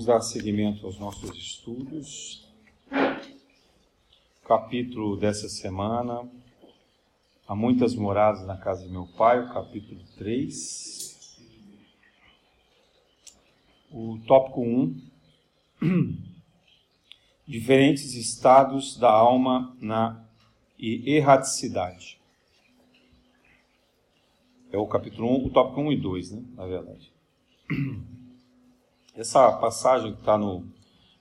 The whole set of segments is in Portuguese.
Vamos dar seguimento aos nossos estudos. capítulo dessa semana, Há muitas moradas na casa de meu pai, o capítulo 3. O tópico 1. Diferentes estados da alma na erraticidade. É o capítulo 1, o tópico 1 e 2, né? Na verdade. Essa passagem que está no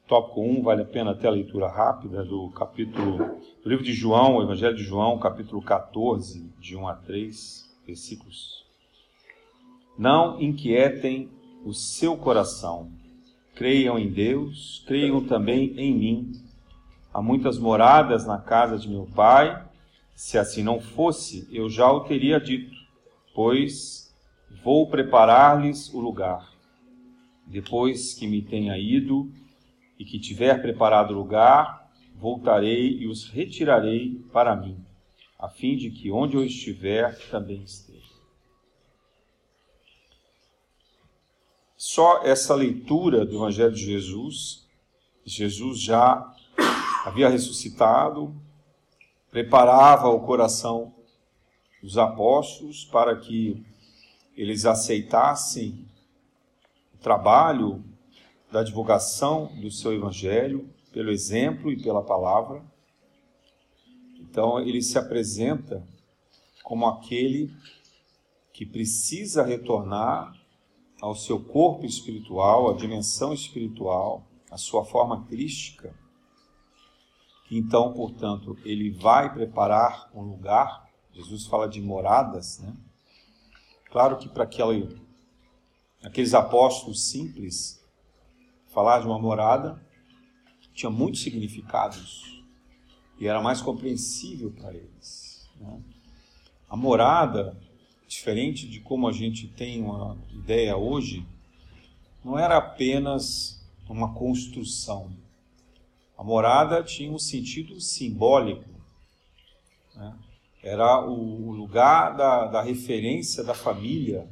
tópico 1, vale a pena até a leitura rápida do capítulo do livro de João, o Evangelho de João, capítulo 14, de 1 a 3, versículos. Não inquietem o seu coração. Creiam em Deus, creiam também em mim. Há muitas moradas na casa de meu pai. Se assim não fosse, eu já o teria dito, pois vou preparar-lhes o lugar. Depois que me tenha ido e que tiver preparado lugar, voltarei e os retirarei para mim, a fim de que onde eu estiver também esteja. Só essa leitura do Evangelho de Jesus, Jesus já havia ressuscitado, preparava o coração dos apóstolos para que eles aceitassem trabalho da divulgação do seu evangelho, pelo exemplo e pela palavra. Então, ele se apresenta como aquele que precisa retornar ao seu corpo espiritual, à dimensão espiritual, à sua forma crística. Então, portanto, ele vai preparar um lugar. Jesus fala de moradas, né? Claro que para aquele aqueles apóstolos simples, falar de uma morada tinha muitos significados e era mais compreensível para eles. Né? A morada, diferente de como a gente tem uma ideia hoje, não era apenas uma construção. A morada tinha um sentido simbólico. Né? Era o lugar da, da referência da família,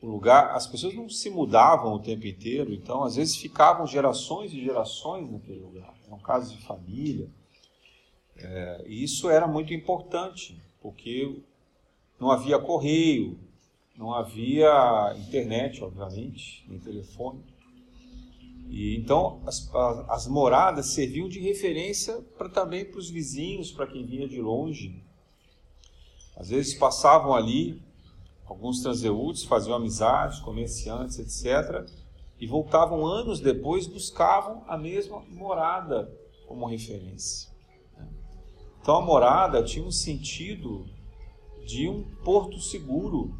o lugar, as pessoas não se mudavam o tempo inteiro, então às vezes ficavam gerações e gerações naquele lugar. Eram casos de família. É, e isso era muito importante, porque não havia correio, não havia internet, obviamente, nem telefone. E então as, as moradas serviam de referência para também para os vizinhos, para quem vinha de longe. Às vezes passavam ali Alguns transeúntes faziam amizades, comerciantes, etc. E voltavam anos depois, buscavam a mesma morada como referência. Né? Então a morada tinha um sentido de um porto seguro,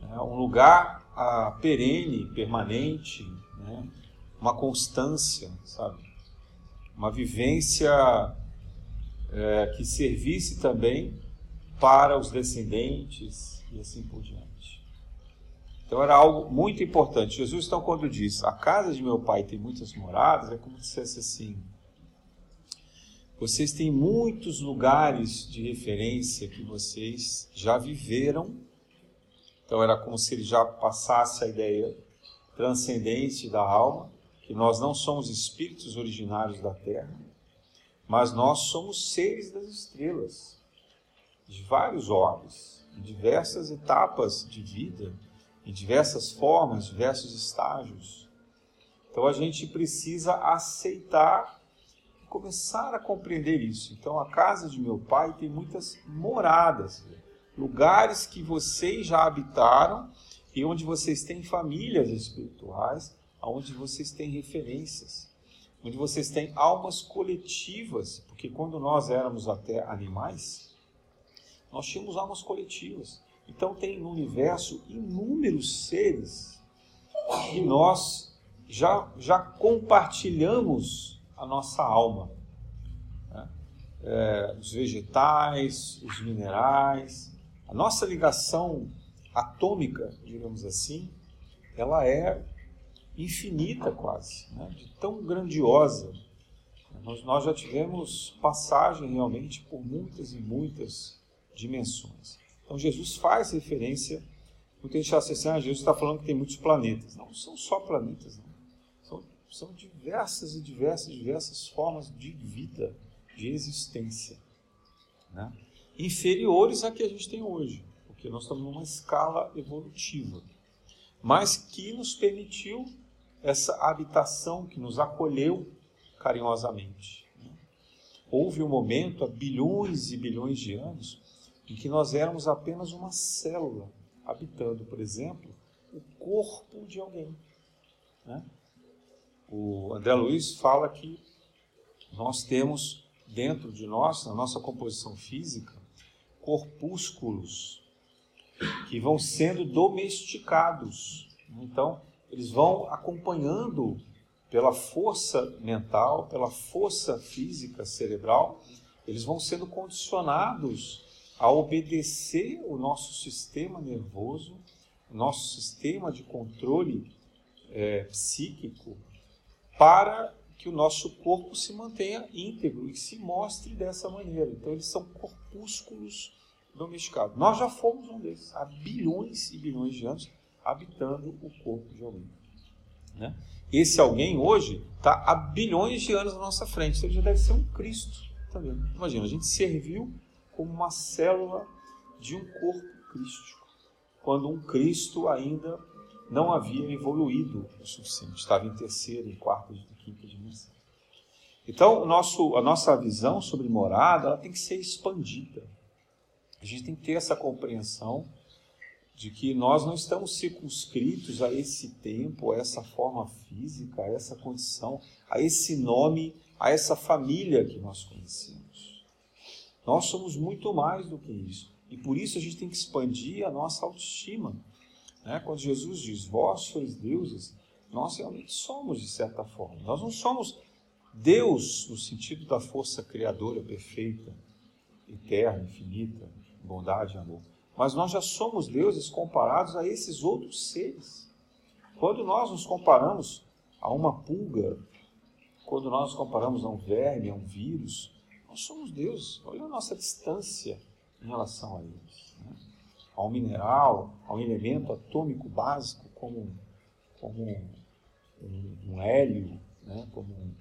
né? um lugar ah, perene, permanente, né? uma constância, sabe? Uma vivência é, que servisse também para os descendentes e assim por diante. Então era algo muito importante. Jesus, então, quando diz a casa de meu pai tem muitas moradas, é como se dissesse assim: vocês têm muitos lugares de referência que vocês já viveram. Então era como se ele já passasse a ideia transcendente da alma, que nós não somos espíritos originários da terra, mas nós somos seres das estrelas de vários orbes, em diversas etapas de vida, em diversas formas, diversos estágios. Então a gente precisa aceitar e começar a compreender isso. Então a casa de meu pai tem muitas moradas, lugares que vocês já habitaram e onde vocês têm famílias espirituais, onde vocês têm referências, onde vocês têm almas coletivas, porque quando nós éramos até animais, nós tínhamos almas coletivas. Então tem no universo inúmeros seres e nós já, já compartilhamos a nossa alma. Né? É, os vegetais, os minerais, a nossa ligação atômica, digamos assim, ela é infinita quase, né? de tão grandiosa. Nós, nós já tivemos passagem realmente por muitas e muitas dimensões. Então Jesus faz referência Muita gente acha assim, ah, Jesus está falando que tem muitos planetas. Não, não são só planetas, não. São, são diversas e diversas, diversas formas de vida, de existência. Né? Inferiores à que a gente tem hoje, porque nós estamos numa escala evolutiva, mas que nos permitiu essa habitação, que nos acolheu carinhosamente. Né? Houve um momento, há bilhões e bilhões de anos, em que nós éramos apenas uma célula habitando, por exemplo, o corpo de alguém. Né? O André Luiz fala que nós temos dentro de nós, na nossa composição física, corpúsculos que vão sendo domesticados. Então, eles vão acompanhando pela força mental, pela força física cerebral, eles vão sendo condicionados a obedecer o nosso sistema nervoso, o nosso sistema de controle é, psíquico, para que o nosso corpo se mantenha íntegro e se mostre dessa maneira. Então, eles são corpúsculos domesticados. Nós já fomos um desses, há bilhões e bilhões de anos, habitando o corpo de alguém. Né? Esse alguém hoje está há bilhões de anos na nossa frente, então ele já deve ser um Cristo também. Imagina, a gente serviu como uma célula de um corpo crístico, quando um Cristo ainda não havia evoluído o suficiente, estava em terceira, em quarta e quinta dimensão. Então, nosso, a nossa visão sobre morada ela tem que ser expandida. A gente tem que ter essa compreensão de que nós não estamos circunscritos a esse tempo, a essa forma física, a essa condição, a esse nome, a essa família que nós conhecemos. Nós somos muito mais do que isso. E por isso a gente tem que expandir a nossa autoestima. Né? Quando Jesus diz, vós sois deuses, nós realmente somos, de certa forma. Nós não somos Deus no sentido da força criadora perfeita, eterna, infinita, bondade amor. Mas nós já somos deuses comparados a esses outros seres. Quando nós nos comparamos a uma pulga, quando nós nos comparamos a um verme, a um vírus, nós somos deuses. Olha a nossa distância em relação a eles. Né? Mineral, a um elemento atômico básico, como, como um, um hélio, né? como um,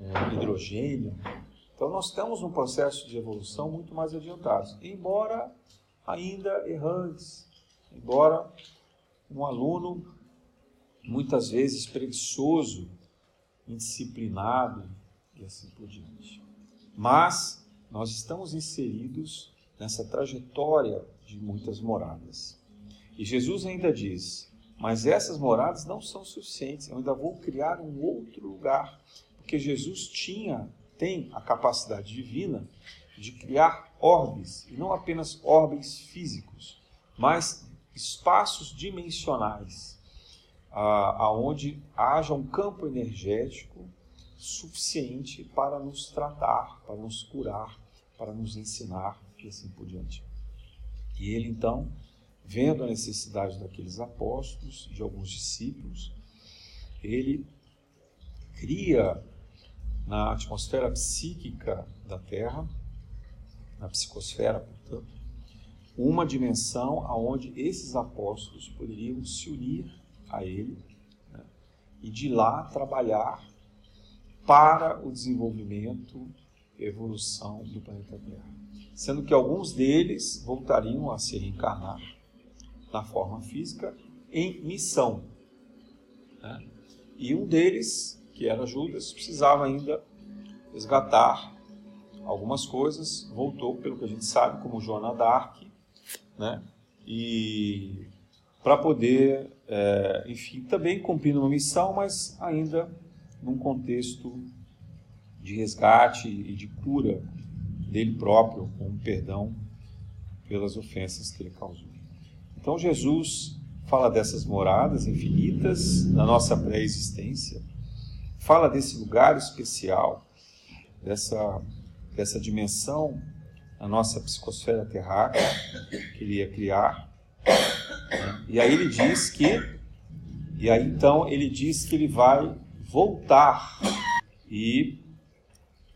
um hidrogênio. Então, nós estamos num processo de evolução muito mais adiantado, embora ainda errantes, embora um aluno muitas vezes preguiçoso, indisciplinado e assim por diante. Mas nós estamos inseridos nessa trajetória de muitas moradas. E Jesus ainda diz: Mas essas moradas não são suficientes, eu ainda vou criar um outro lugar. Porque Jesus tinha, tem a capacidade divina de criar orbes, e não apenas orbes físicos, mas espaços dimensionais, aonde haja um campo energético suficiente para nos tratar, para nos curar, para nos ensinar e assim por diante. E ele então, vendo a necessidade daqueles apóstolos, de alguns discípulos, ele cria na atmosfera psíquica da Terra, na psicosfera, portanto, uma dimensão aonde esses apóstolos poderiam se unir a ele né, e de lá trabalhar para o desenvolvimento e evolução do planeta Terra. Sendo que alguns deles voltariam a se reencarnar na forma física em missão. Né? E um deles, que era Judas, precisava ainda resgatar algumas coisas, voltou, pelo que a gente sabe, como Joana d'Arc, né? e para poder, é, enfim, também cumprir uma missão, mas ainda num contexto de resgate e de cura dele próprio, com perdão pelas ofensas que ele causou. Então Jesus fala dessas moradas infinitas na nossa pré-existência, fala desse lugar especial, dessa, dessa dimensão na nossa psicosfera terráquea que ele ia criar. E aí ele diz que, e aí então ele diz que ele vai voltar e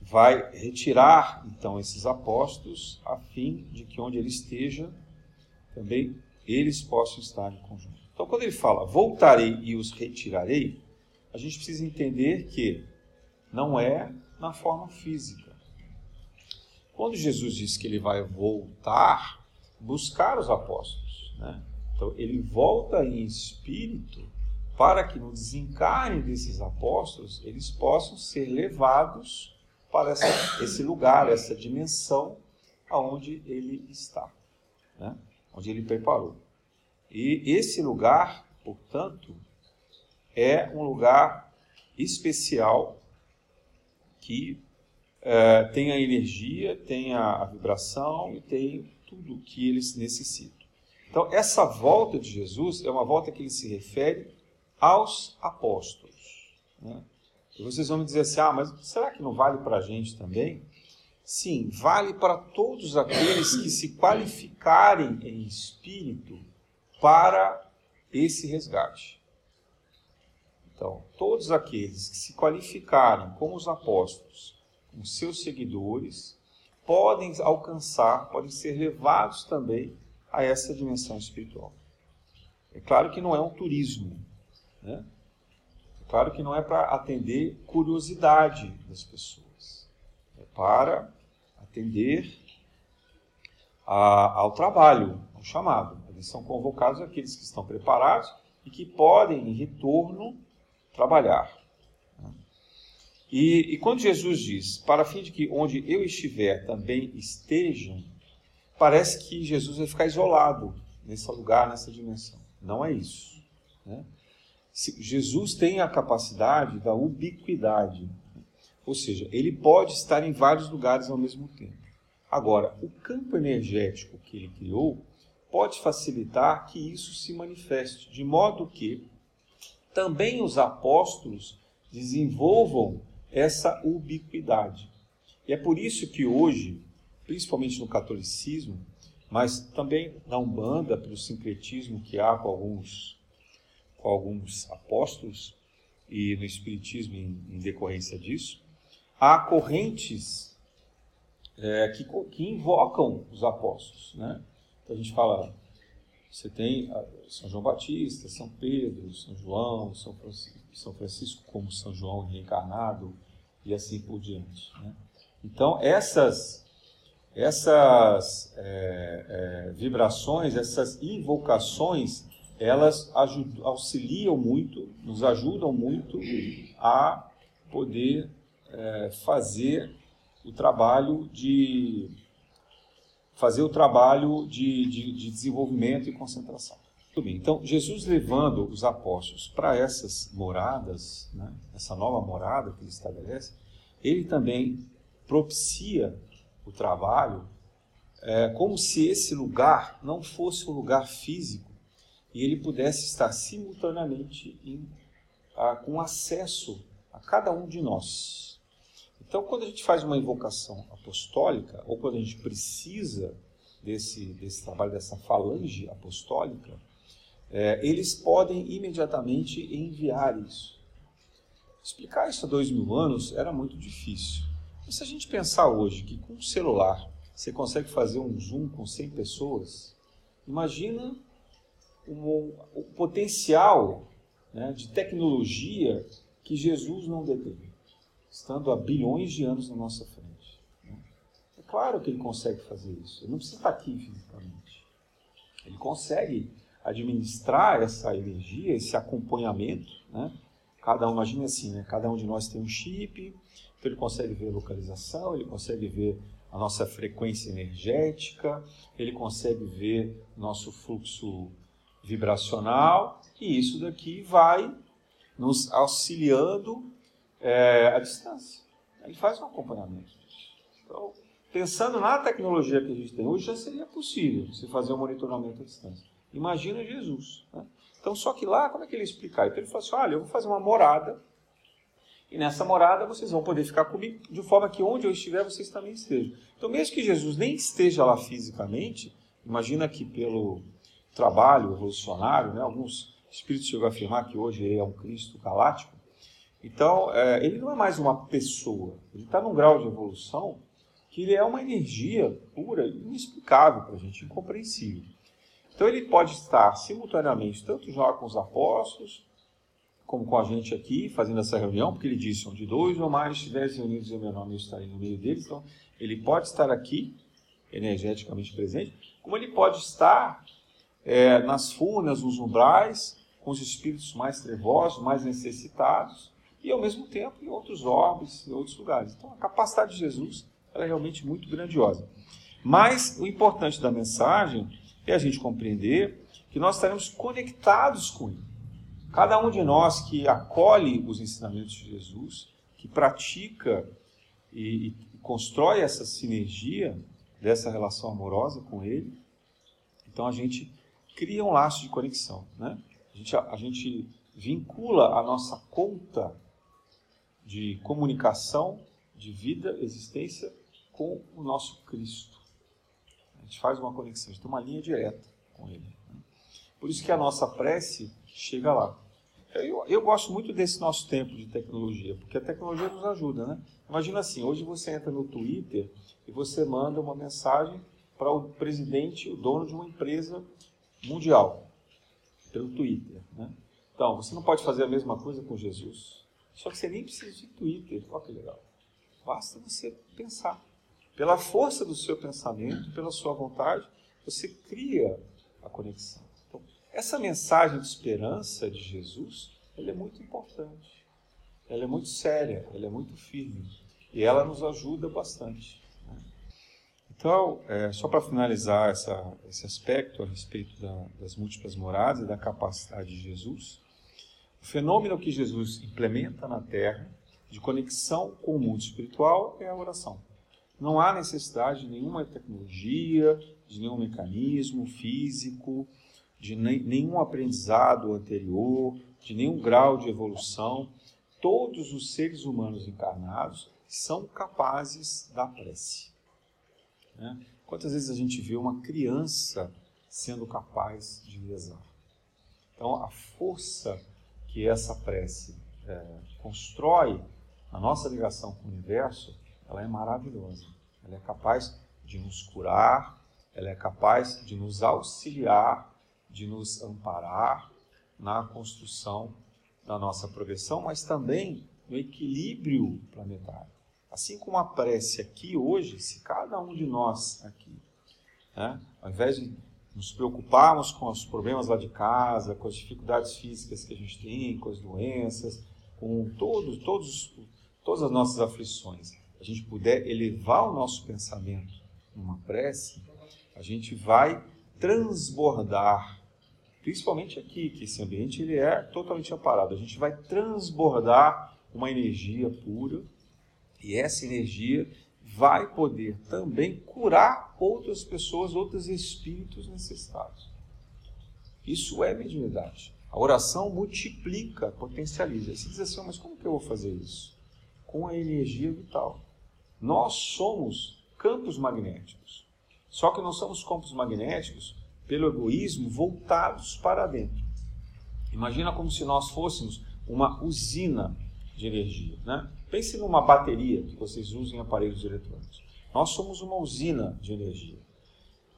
vai retirar então esses apóstolos a fim de que onde ele esteja também eles possam estar em conjunto. Então, quando ele fala voltarei e os retirarei, a gente precisa entender que não é na forma física. Quando Jesus diz que ele vai voltar, buscar os apóstolos, né? então ele volta em espírito para que no desencarne desses apóstolos eles possam ser levados para essa, esse lugar, essa dimensão aonde ele está, né? onde ele preparou. E esse lugar, portanto, é um lugar especial que é, tem a energia, tem a, a vibração e tem tudo o que eles necessitam. Então, essa volta de Jesus é uma volta que ele se refere aos apóstolos. Né? E vocês vão me dizer assim: ah, mas será que não vale para a gente também? Sim, vale para todos aqueles que se qualificarem em espírito para esse resgate. Então, todos aqueles que se qualificarem como os apóstolos, como seus seguidores, podem alcançar, podem ser levados também a essa dimensão espiritual. É claro que não é um turismo, né? Claro que não é para atender curiosidade das pessoas, é para atender a, ao trabalho, ao chamado. Eles são convocados aqueles que estão preparados e que podem, em retorno, trabalhar. E, e quando Jesus diz, para fim de que onde eu estiver também estejam, parece que Jesus vai ficar isolado nesse lugar, nessa dimensão. Não é isso. Né? Jesus tem a capacidade da ubiquidade, ou seja, ele pode estar em vários lugares ao mesmo tempo. Agora, o campo energético que ele criou pode facilitar que isso se manifeste, de modo que também os apóstolos desenvolvam essa ubiquidade. E é por isso que hoje, principalmente no catolicismo, mas também na Umbanda, pelo sincretismo que há com alguns, com alguns apóstolos, e no Espiritismo em, em decorrência disso, há correntes é, que, que invocam os apóstolos. Né? Então a gente fala, você tem ah, São João Batista, São Pedro, São João, São Francisco, São Francisco como São João reencarnado e assim por diante. Né? Então essas essas é, é, vibrações, essas invocações, elas ajudam, auxiliam muito, nos ajudam muito a poder é, fazer o trabalho de fazer o trabalho de, de, de desenvolvimento e concentração. Muito bem, então Jesus levando os apóstolos para essas moradas, né, essa nova morada que ele estabelece, ele também propicia o trabalho é, como se esse lugar não fosse um lugar físico e ele pudesse estar simultaneamente em, a, com acesso a cada um de nós. Então, quando a gente faz uma invocação apostólica, ou quando a gente precisa desse, desse trabalho, dessa falange apostólica, é, eles podem imediatamente enviar isso. Explicar isso há dois mil anos era muito difícil. Mas se a gente pensar hoje que com o celular você consegue fazer um Zoom com 100 pessoas, imagina o, o potencial né, de tecnologia que Jesus não detém estando a bilhões de anos na nossa frente. Né? É claro que ele consegue fazer isso. Ele não precisa estar aqui fisicamente. Ele consegue administrar essa energia, esse acompanhamento. Né? Cada um, imagine assim, né? cada um de nós tem um chip, então ele consegue ver a localização, ele consegue ver a nossa frequência energética, ele consegue ver nosso fluxo vibracional, e isso daqui vai nos auxiliando é, à distância. Ele faz um acompanhamento. Então, pensando na tecnologia que a gente tem hoje, já seria possível você fazer um monitoramento à distância. Imagina Jesus. Né? Então, só que lá, como é que ele explicar? Então, ele fala assim: olha, eu vou fazer uma morada, e nessa morada vocês vão poder ficar comigo, de forma que onde eu estiver, vocês também estejam. Então, mesmo que Jesus nem esteja lá fisicamente, imagina que pelo trabalho revolucionário, né, alguns espíritos chegam a afirmar que hoje ele é um Cristo galáctico, então, é, ele não é mais uma pessoa, ele está num grau de evolução que ele é uma energia pura, inexplicável para a gente, incompreensível. Então ele pode estar simultaneamente tanto já com os apóstolos, como com a gente aqui, fazendo essa reunião, porque ele disse, onde dois ou mais estiverem reunidos em meu nome, eu estarei no meio deles. Então, ele pode estar aqui, energeticamente presente, como ele pode estar é, nas furnas, nos umbrais, com os espíritos mais trevosos, mais necessitados, e ao mesmo tempo em outros orbes, em outros lugares. Então, a capacidade de Jesus é realmente muito grandiosa. Mas o importante da mensagem é a gente compreender que nós estaremos conectados com Ele. Cada um de nós que acolhe os ensinamentos de Jesus, que pratica e, e constrói essa sinergia dessa relação amorosa com Ele, então a gente cria um laço de conexão. Né? A, gente, a gente vincula a nossa conta de comunicação, de vida, existência com o nosso Cristo. A gente faz uma conexão, a gente tem uma linha direta com Ele. Né? Por isso que a nossa prece chega lá. Eu, eu, gosto muito desse nosso tempo de tecnologia, porque a tecnologia nos ajuda, né? Imagina assim, hoje você entra no Twitter e você manda uma mensagem para o presidente, o dono de uma empresa mundial, pelo Twitter, né? Então, você não pode fazer a mesma coisa com Jesus. Só que você nem precisa de Twitter. Olha que legal. Basta você pensar. Pela força do seu pensamento, pela sua vontade, você cria a conexão. Então, essa mensagem de esperança de Jesus, ela é muito importante. Ela é muito séria, ela é muito firme. E ela nos ajuda bastante. Então, é, só para finalizar essa, esse aspecto a respeito da, das múltiplas moradas e da capacidade de Jesus, o fenômeno que Jesus implementa na Terra de conexão com o mundo espiritual é a oração. Não há necessidade de nenhuma tecnologia, de nenhum mecanismo físico, de nenhum aprendizado anterior, de nenhum grau de evolução. Todos os seres humanos encarnados são capazes da prece. Né? Quantas vezes a gente vê uma criança sendo capaz de rezar? Então, a força que essa prece é, constrói a nossa ligação com o universo, ela é maravilhosa. Ela é capaz de nos curar, ela é capaz de nos auxiliar, de nos amparar na construção da nossa progressão, mas também no equilíbrio planetário. Assim como a prece aqui hoje, se cada um de nós aqui, né, ao invés de nos preocuparmos com os problemas lá de casa, com as dificuldades físicas que a gente tem, com as doenças, com todos, todos, todas as nossas aflições, a gente puder elevar o nosso pensamento numa prece, a gente vai transbordar, principalmente aqui, que esse ambiente ele é totalmente aparado, a gente vai transbordar uma energia pura e essa energia vai poder também curar outras pessoas, outros espíritos necessitados. Isso é mediunidade. A oração multiplica, potencializa. Você diz assim, mas como que eu vou fazer isso? Com a energia vital. Nós somos campos magnéticos. Só que nós somos campos magnéticos pelo egoísmo voltados para dentro. Imagina como se nós fôssemos uma usina de energia. Né? Pense numa bateria que vocês usam em aparelhos eletrônicos. Nós somos uma usina de energia.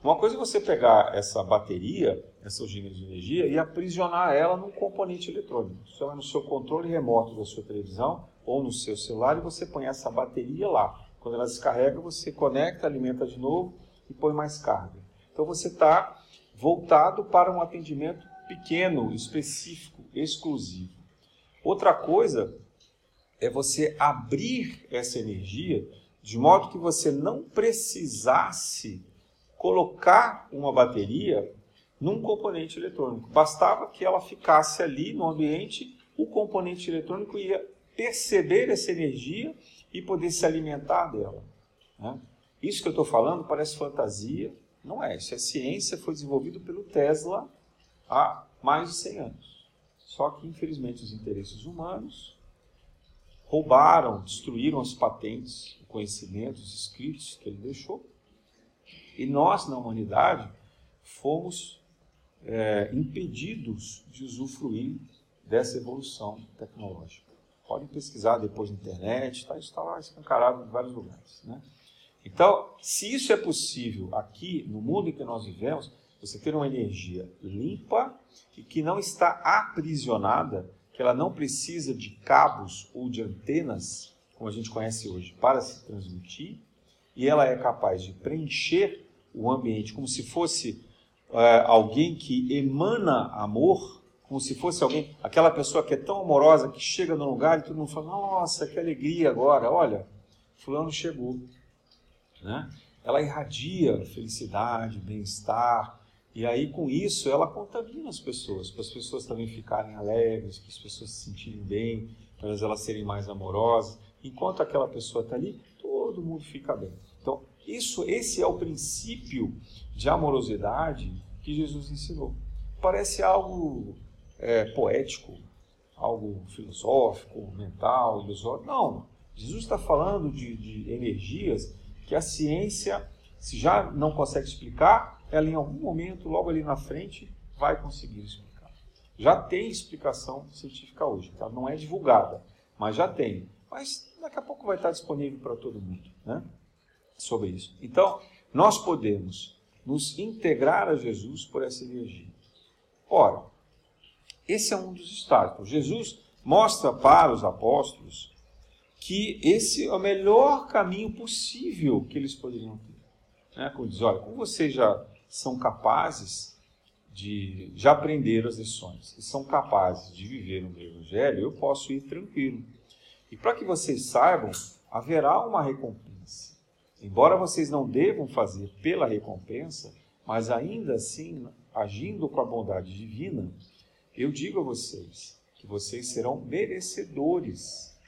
Uma coisa é você pegar essa bateria, essa usina de energia, e aprisionar ela num componente eletrônico. Você vai no seu controle remoto da sua televisão ou no seu celular e você põe essa bateria lá. Quando ela descarrega, você conecta, alimenta de novo e põe mais carga. Então você está voltado para um atendimento pequeno, específico, exclusivo. Outra coisa é você abrir essa energia de modo que você não precisasse colocar uma bateria num componente eletrônico. Bastava que ela ficasse ali no ambiente, o componente eletrônico ia perceber essa energia e poder se alimentar dela. Né? Isso que eu estou falando parece fantasia, não é. Isso é ciência, foi desenvolvido pelo Tesla há mais de 100 anos. Só que, infelizmente, os interesses humanos roubaram, destruíram as patentes, o conhecimento, os escritos que ele deixou. E nós, na humanidade, fomos é, impedidos de usufruir dessa evolução tecnológica. Podem pesquisar depois na internet, tá, isso está lá escancarado em vários lugares. Né? Então, se isso é possível aqui, no mundo em que nós vivemos, você ter uma energia limpa e que não está aprisionada, que ela não precisa de cabos ou de antenas, como a gente conhece hoje, para se transmitir, e ela é capaz de preencher o ambiente como se fosse é, alguém que emana amor, como se fosse alguém, aquela pessoa que é tão amorosa que chega no lugar e todo mundo fala: Nossa, que alegria agora, olha, Fulano chegou. Né? Ela irradia felicidade, bem-estar, e aí com isso ela contamina as pessoas, para as pessoas também ficarem alegres, para as pessoas se sentirem bem, para elas serem mais amorosas. Enquanto aquela pessoa está ali, todo mundo fica bem. Então, isso, esse é o princípio de amorosidade que Jesus ensinou. Parece algo é, poético, algo filosófico, mental, ilusório. Não. Jesus está falando de, de energias que a ciência, se já não consegue explicar, ela em algum momento, logo ali na frente, vai conseguir explicar. Já tem explicação científica hoje, tá? não é divulgada, mas já tem. Mas daqui a pouco vai estar disponível para todo mundo né? sobre isso. Então, nós podemos nos integrar a Jesus por essa energia. Ora, esse é um dos estágios. Jesus mostra para os apóstolos que esse é o melhor caminho possível que eles poderiam ter. Né? Como diz, olha, como vocês já são capazes de já aprender as lições e são capazes de viver no Evangelho, eu posso ir tranquilo. E para que vocês saibam, haverá uma recompensa. Embora vocês não devam fazer pela recompensa, mas ainda assim, agindo com a bondade divina, eu digo a vocês que vocês serão merecedores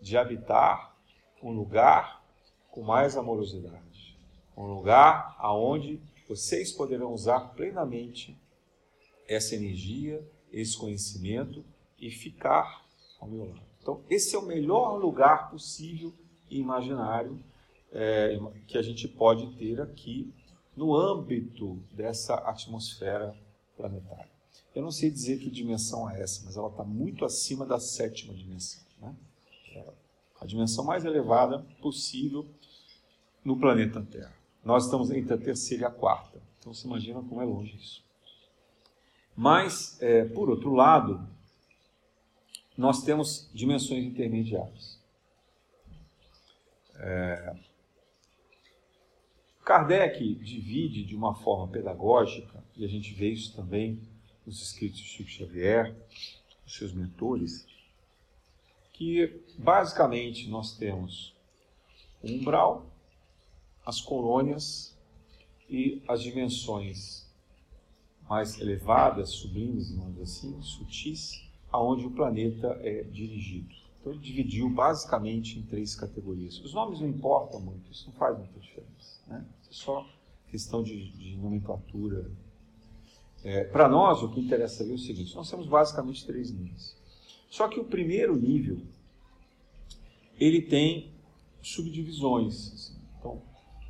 de habitar um lugar com mais amorosidade, um lugar aonde vocês poderão usar plenamente essa energia, esse conhecimento e ficar ao meu lado. Então, esse é o melhor lugar possível e imaginário é, que a gente pode ter aqui no âmbito dessa atmosfera planetária. Eu não sei dizer que dimensão é essa, mas ela está muito acima da sétima dimensão. Né? É a dimensão mais elevada possível no planeta Terra. Nós estamos entre a terceira e a quarta. Então você imagina como é longe isso. Mas, é, por outro lado, nós temos dimensões intermediárias. É, Kardec divide de uma forma pedagógica, e a gente vê isso também nos escritos de Chico Xavier, os seus mentores, que basicamente nós temos o umbral, as colônias e as dimensões mais elevadas, sublimes, digamos assim, sutis, aonde o planeta é dirigido. Então ele dividiu basicamente em três categorias. Os nomes não importam muito, isso não faz muita diferença. Né? É só questão de, de nomenclatura. É, Para nós, o que interessa é o seguinte: nós temos basicamente três níveis. Só que o primeiro nível ele tem subdivisões. Assim. Então,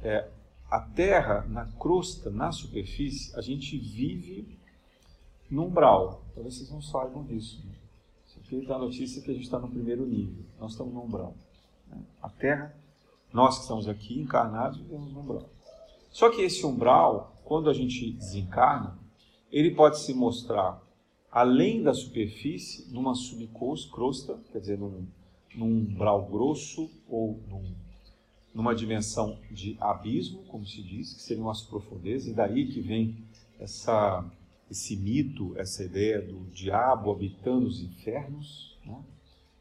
é, a Terra, na crosta, na superfície, a gente vive no umbral. Talvez vocês não saibam disso. Né? Isso aqui dá a notícia que a gente está no primeiro nível. Nós estamos no umbral. Né? A Terra, nós que estamos aqui encarnados, vivemos no umbral. Só que esse umbral, quando a gente desencarna, ele pode se mostrar além da superfície, numa subcrosta, quer dizer, num, num umbral grosso ou num numa dimensão de abismo, como se diz, que seriam as profundezas, e daí que vem essa, esse mito, essa ideia do diabo habitando os infernos. Né?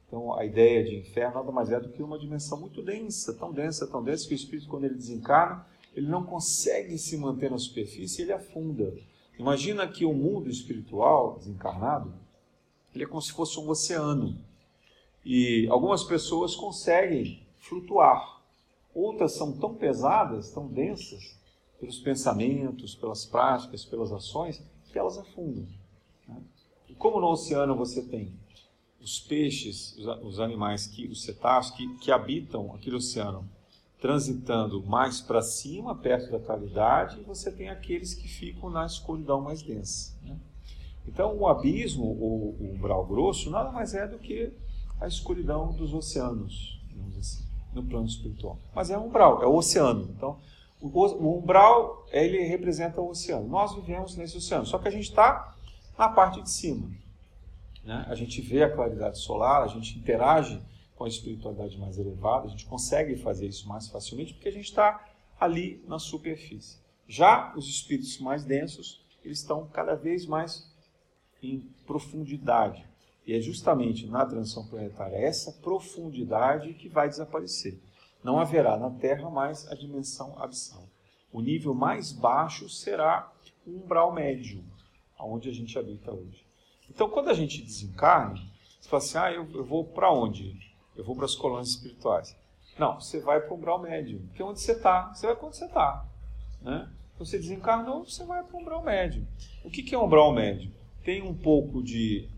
Então, a ideia de inferno nada mais é do que uma dimensão muito densa, tão densa, tão densa, que o espírito, quando ele desencarna, ele não consegue se manter na superfície ele afunda. Imagina que o mundo espiritual desencarnado, ele é como se fosse um oceano. E algumas pessoas conseguem flutuar Outras são tão pesadas, tão densas, pelos pensamentos, pelas práticas, pelas ações, que elas afundam. Né? E como no oceano você tem os peixes, os animais, que, os cetáceos que, que habitam aquele oceano, transitando mais para cima, perto da claridade, e você tem aqueles que ficam na escuridão mais densa. Né? Então, o abismo, ou o umbral grosso, nada mais é do que a escuridão dos oceanos, no plano espiritual. Mas é um umbral, é o oceano. Então, O, umbral, ele representa o oceano. Nós vivemos nesse oceano, só que a gente está na parte de cima. Né? A gente vê a claridade solar, a gente interage com a espiritualidade mais elevada, a gente consegue fazer isso mais facilmente porque a gente está ali na superfície. Já os espíritos mais densos, eles estão cada vez mais em profundidade. E é justamente na transição planetária essa profundidade que vai desaparecer. Não haverá na Terra mais a dimensão abissal. O nível mais baixo será o umbral médio, onde a gente habita hoje. Então, quando a gente desencarna, você fala assim: ah, eu, eu vou para onde? Eu vou para as colônias espirituais. Não, você vai para o umbral médio, porque onde você está, você vai para onde você está. Né? Você desencarnou, você vai para o umbral médio. O que, que é umbral médio? Tem um pouco de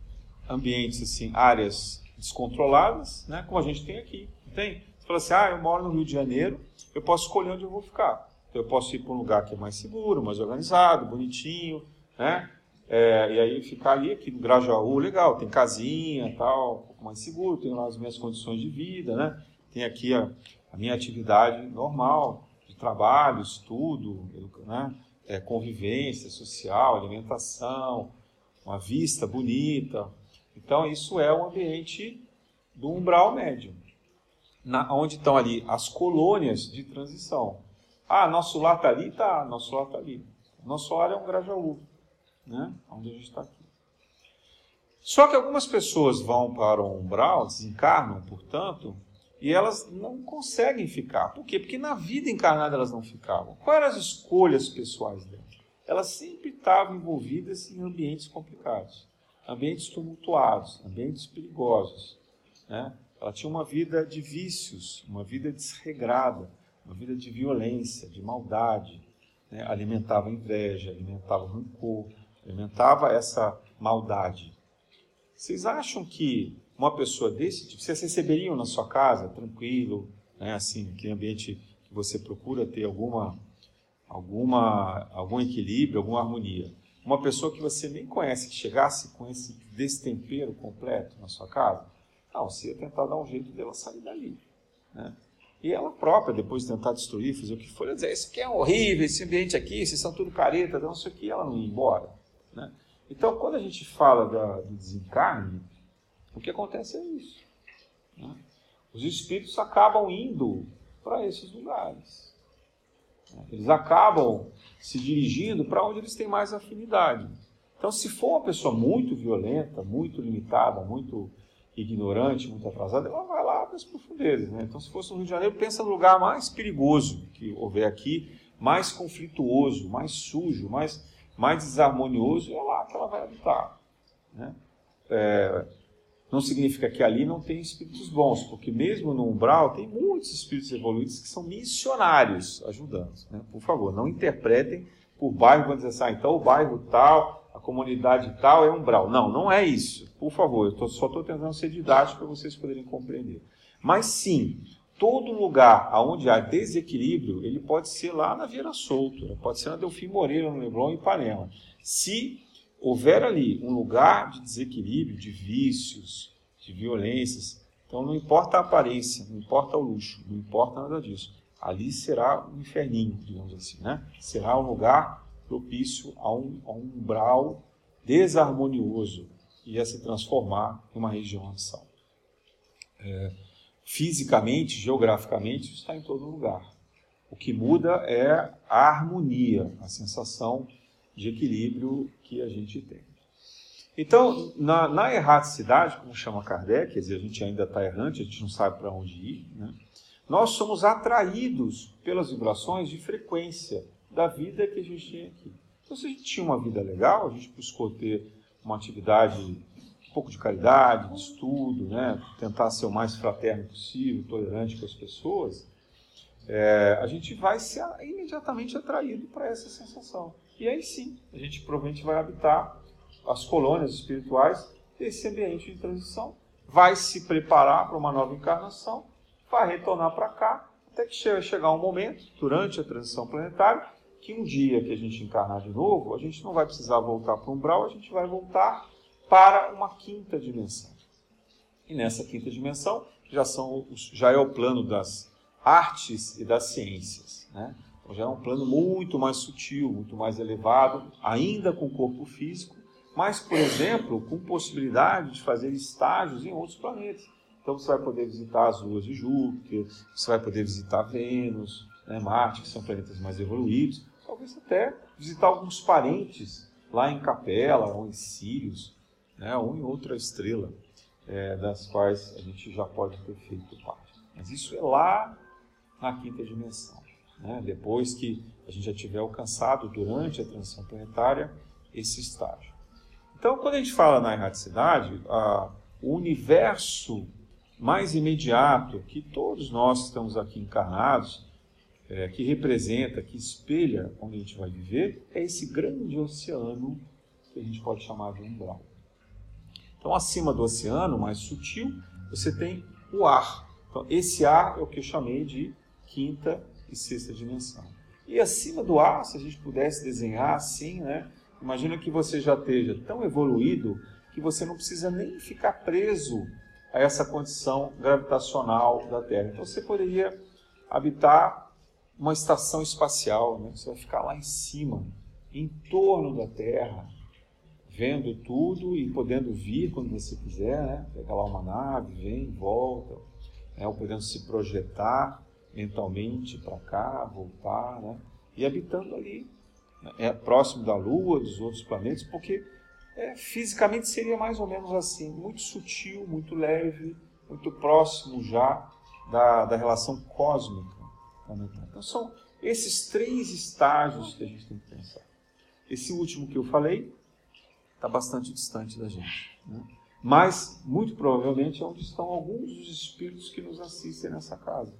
ambientes, assim, áreas descontroladas, né? como a gente tem aqui. Tem? Você fala assim, ah, eu moro no Rio de Janeiro, eu posso escolher onde eu vou ficar. Então, eu posso ir para um lugar que é mais seguro, mais organizado, bonitinho, né? É, e aí ficar ali, aqui no Grajaú, legal, tem casinha tal, um pouco mais seguro, tem lá as minhas condições de vida, né? Tem aqui a, a minha atividade normal, de trabalho, estudo, né? É, convivência social, alimentação, uma vista bonita. Então, isso é o ambiente do umbral médio na, onde estão ali as colônias de transição. Ah, nosso lar está ali? Tá, nosso lar está ali. Nosso lar é um Grajaú, né? onde a gente está aqui. Só que algumas pessoas vão para o umbral, desencarnam, portanto, e elas não conseguem ficar. Por quê? Porque na vida encarnada elas não ficavam. Quais eram as escolhas pessoais delas? Elas sempre estavam envolvidas em ambientes complicados, ambientes tumultuados, ambientes perigosos. Né? Ela tinha uma vida de vícios, uma vida desregrada, uma vida de violência, de maldade. Né? Alimentava inveja, alimentava rancor, alimentava essa maldade. Vocês acham que uma pessoa desse tipo, vocês receberiam na sua casa, tranquilo, né? assim, que ambiente que você procura ter alguma, alguma, algum equilíbrio, alguma harmonia? Uma pessoa que você nem conhece, que chegasse com esse destempero completo na sua casa? Não, você ia tentar dar um jeito dela sair dali. Né? E ela própria, depois de tentar destruir, fazer o que for, ela dizer, isso aqui é horrível, esse ambiente aqui, vocês são tudo careta, não sei o que, ela não ia embora. Né? Então, quando a gente fala da, do desencarne, o que acontece é isso. Né? Os espíritos acabam indo para esses lugares. Eles acabam se dirigindo para onde eles têm mais afinidade. Então, se for uma pessoa muito violenta, muito limitada, muito ignorante, muito atrasada, ela vai lá para as profundezas. Né? Então, se fosse no Rio de Janeiro, pensa no lugar mais perigoso que houver aqui, mais conflituoso, mais sujo, mais, mais desarmonioso, é lá que ela vai habitar. Né? É, não significa que ali não tem espíritos bons, porque mesmo no umbral tem muitos espíritos evoluídos que são missionários ajudando. Né? Por favor, não interpretem por bairro quando dizer assim, ah, então o bairro tal a comunidade tal é umbral. Não, não é isso. Por favor, eu tô, só estou tentando ser didático para vocês poderem compreender. Mas sim, todo lugar onde há desequilíbrio, ele pode ser lá na Vieira Solto, pode ser na Delfim Moreira, no Leblon e Ipanema. Se houver ali um lugar de desequilíbrio, de vícios, de violências, então não importa a aparência, não importa o luxo, não importa nada disso. Ali será um inferninho, digamos assim, né? Será um lugar propício a um, a um umbral desarmonioso que ia se transformar em uma região abissal. É, fisicamente, geograficamente, está em todo lugar. O que muda é a harmonia, a sensação de equilíbrio que a gente tem. Então, na, na erraticidade, como chama Kardec, quer dizer, a gente ainda está errante, a gente não sabe para onde ir, né? nós somos atraídos pelas vibrações de frequência da vida que a gente tinha aqui. Então, se a gente tinha uma vida legal, a gente buscou ter uma atividade, um pouco de caridade, de estudo, né? tentar ser o mais fraterno possível, tolerante com as pessoas, é, a gente vai ser imediatamente atraído para essa sensação. E aí sim, a gente provavelmente vai habitar as colônias espirituais desse ambiente de transição, vai se preparar para uma nova encarnação, vai retornar para cá, até que chegar um momento, durante a transição planetária, que um dia que a gente encarnar de novo, a gente não vai precisar voltar para o umbral, a gente vai voltar para uma quinta dimensão. E nessa quinta dimensão já, são, já é o plano das artes e das ciências. Né? Já é um plano muito mais sutil, muito mais elevado, ainda com o corpo físico, mas, por exemplo, com possibilidade de fazer estágios em outros planetas. Então você vai poder visitar as luas de Júpiter, você vai poder visitar Vênus, né, Marte, que são planetas mais evoluídos, talvez até visitar alguns parentes lá em Capela ou em Sirius, né, ou em outra estrela, é, das quais a gente já pode ter feito parte. Mas isso é lá na quinta dimensão. Né, depois que a gente já tiver alcançado durante a transição planetária esse estágio. Então, quando a gente fala na erraticidade, a, o universo mais imediato que todos nós estamos aqui encarnados, é, que representa, que espelha onde a gente vai viver, é esse grande oceano que a gente pode chamar de umbral. Então, acima do oceano, mais sutil, você tem o ar. Então, esse ar é o que eu chamei de quinta e sexta dimensão. E acima do ar, se a gente pudesse desenhar assim, né? Imagina que você já esteja tão evoluído que você não precisa nem ficar preso a essa condição gravitacional da Terra. Então você poderia habitar uma estação espacial, né? você vai ficar lá em cima, em torno da Terra, vendo tudo e podendo vir quando você quiser, né? pegar lá uma nave, vem, volta, né? ou podendo se projetar mentalmente para cá, voltar, né? e habitando ali, né? é próximo da Lua, dos outros planetas, porque é, fisicamente seria mais ou menos assim, muito sutil, muito leve, muito próximo já da, da relação cósmica Então são esses três estágios que a gente tem que pensar. Esse último que eu falei está bastante distante da gente. Né? Mas, muito provavelmente, é onde estão alguns dos espíritos que nos assistem nessa casa.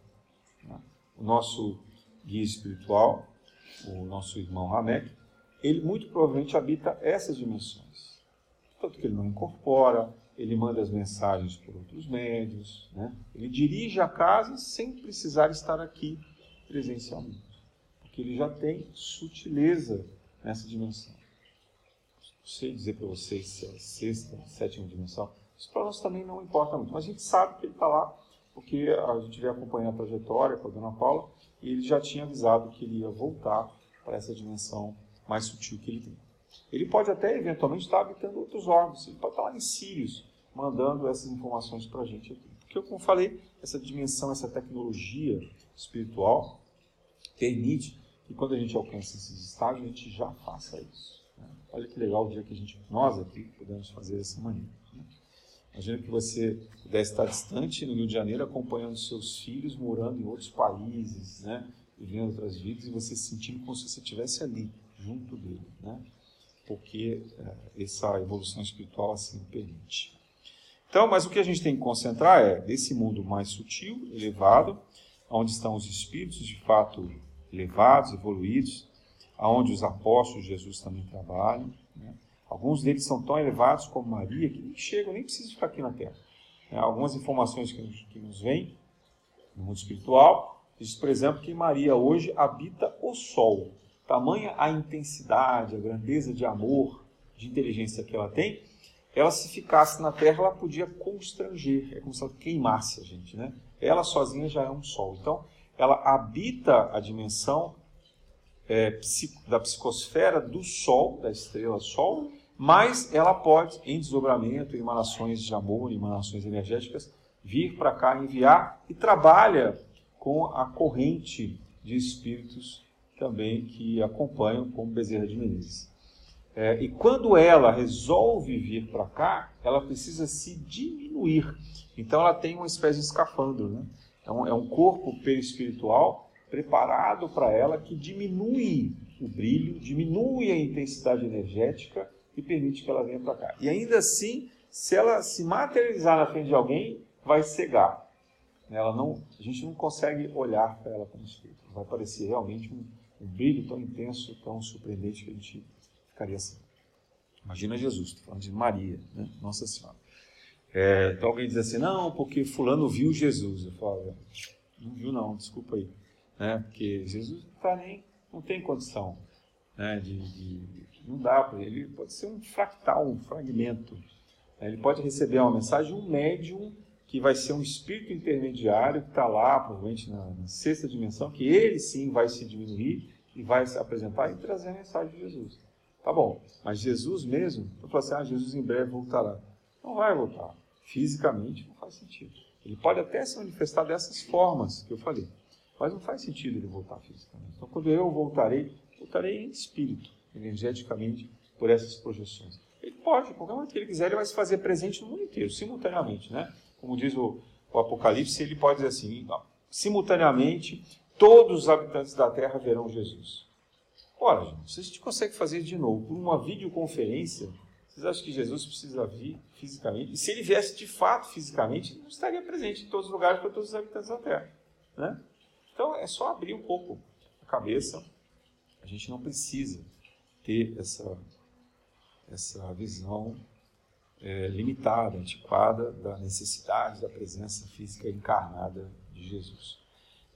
O nosso guia espiritual, o nosso irmão Ramek, ele muito provavelmente habita essas dimensões. Tanto que ele não incorpora, ele manda as mensagens por outros médios, né? ele dirige a casa sem precisar estar aqui presencialmente, porque ele já tem sutileza nessa dimensão. Não sei dizer para vocês se é sexta, sétima dimensão, isso para nós também não importa muito, mas a gente sabe que ele está lá, porque a gente veio acompanhando a trajetória com a dona Paula, e ele já tinha avisado que ele ia voltar para essa dimensão mais sutil que ele tem. Ele pode até eventualmente estar habitando outros órgãos, ele pode estar lá em Sirius, mandando essas informações para a gente aqui. Porque, como falei, essa dimensão, essa tecnologia espiritual permite que quando a gente alcance esses estágios, a gente já faça isso. Né? Olha que legal o dia que a gente, nós aqui, podemos fazer dessa maneira. Imagina que você pudesse estar distante no Rio de Janeiro, acompanhando seus filhos, morando em outros países, né? vivendo outras vidas, e você se sentindo como se você estivesse ali, junto dele, né? porque é, essa evolução espiritual assim permite. Então, mas o que a gente tem que concentrar é desse mundo mais sutil, elevado, onde estão os espíritos de fato elevados, evoluídos, aonde os apóstolos de Jesus também trabalham. Né? Alguns deles são tão elevados como Maria que nem chegam, nem precisam ficar aqui na Terra. É, algumas informações que, que nos vêm no mundo espiritual diz, por exemplo, que Maria hoje habita o Sol. Tamanha a intensidade, a grandeza de amor, de inteligência que ela tem, ela se ficasse na Terra, ela podia constranger, é como se ela queimasse a gente, né? Ela sozinha já é um Sol. Então, ela habita a dimensão é, da psicosfera do Sol, da estrela Sol, mas ela pode, em desdobramento, em emanações de amor, em emanações energéticas, vir para cá, enviar e trabalha com a corrente de espíritos também que acompanham, como Bezerra de Menezes. É, e quando ela resolve vir para cá, ela precisa se diminuir. Então ela tem uma espécie de escafandro. Né? É, um, é um corpo perispiritual preparado para ela que diminui o brilho, diminui a intensidade energética e permite que ela venha para cá. E ainda assim, se ela se materializar na frente de alguém, vai cegar. Ela não, a gente não consegue olhar para ela como espírito. Vai parecer realmente um, um brilho tão intenso, tão surpreendente que a gente ficaria assim. Imagina Jesus, estou falando de Maria, né? Nossa Senhora. É, então alguém diz assim, não, porque fulano viu Jesus. Eu falo, não viu não, desculpa aí. Né? Porque Jesus não, tá nem, não tem condição né? de, de não dá para ele. Ele pode ser um fractal, um fragmento. Ele pode receber uma mensagem um médium que vai ser um espírito intermediário que está lá, provavelmente na, na, sexta dimensão, que ele sim vai se diminuir e vai se apresentar e trazer a mensagem de Jesus. Tá bom, mas Jesus mesmo, eu falo assim, ah, Jesus em breve voltará. Não vai voltar. Fisicamente não faz sentido. Ele pode até se manifestar dessas formas que eu falei, mas não faz sentido ele voltar fisicamente. Então, quando eu voltarei, voltarei em espírito, energeticamente, por essas projeções. Ele pode, qualquer momento que ele quiser, ele vai se fazer presente no mundo inteiro, simultaneamente, né? Como diz o, o Apocalipse, ele pode dizer assim, simultaneamente, todos os habitantes da Terra verão Jesus. Ora, gente, se a gente consegue fazer de novo por uma videoconferência, vocês acham que Jesus precisa vir fisicamente? E se ele viesse de fato fisicamente, ele não estaria presente em todos os lugares para todos os habitantes da Terra. Né? Então é só abrir um pouco a cabeça. A gente não precisa ter essa, essa visão é, limitada, antiquada da necessidade da presença física encarnada de Jesus.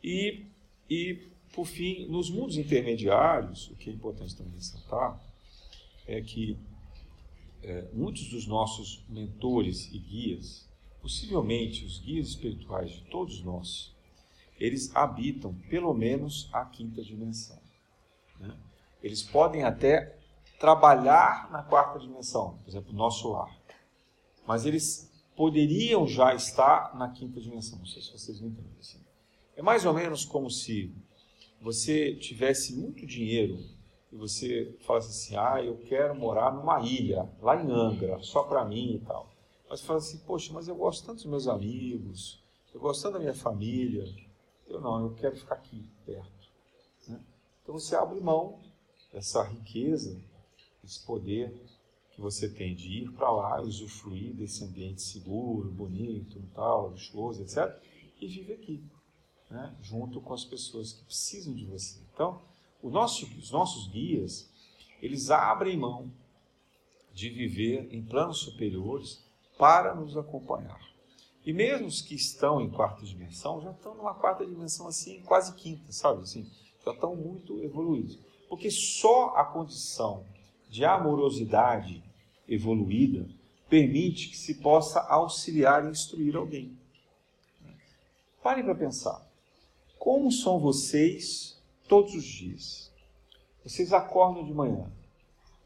E, e, por fim, nos mundos intermediários, o que é importante também ressaltar é que é, muitos dos nossos mentores e guias, possivelmente os guias espirituais de todos nós, eles habitam pelo menos a quinta dimensão. Né? Eles podem até trabalhar na quarta dimensão, por exemplo, nosso lar, mas eles poderiam já estar na quinta dimensão. Não sei se vocês entendem. Assim. É mais ou menos como se você tivesse muito dinheiro e você falasse assim: ah, eu quero morar numa ilha, lá em Angra, só para mim e tal. Mas você fala assim: poxa, mas eu gosto tanto dos meus amigos, eu gosto tanto da minha família. Eu não, eu quero ficar aqui, perto. Né? Então você abre mão dessa riqueza, desse poder que você tem de ir para lá, usufruir desse ambiente seguro, bonito, tal, luxuoso, etc., e vive aqui, né? junto com as pessoas que precisam de você. Então, nosso, os nossos guias, eles abrem mão de viver em planos superiores para nos acompanhar. E mesmo os que estão em quarta dimensão, já estão numa quarta dimensão assim, quase quinta, sabe? Assim, já estão muito evoluídos. Porque só a condição de amorosidade evoluída permite que se possa auxiliar e instruir alguém. Parem para pensar. Como são vocês todos os dias. Vocês acordam de manhã.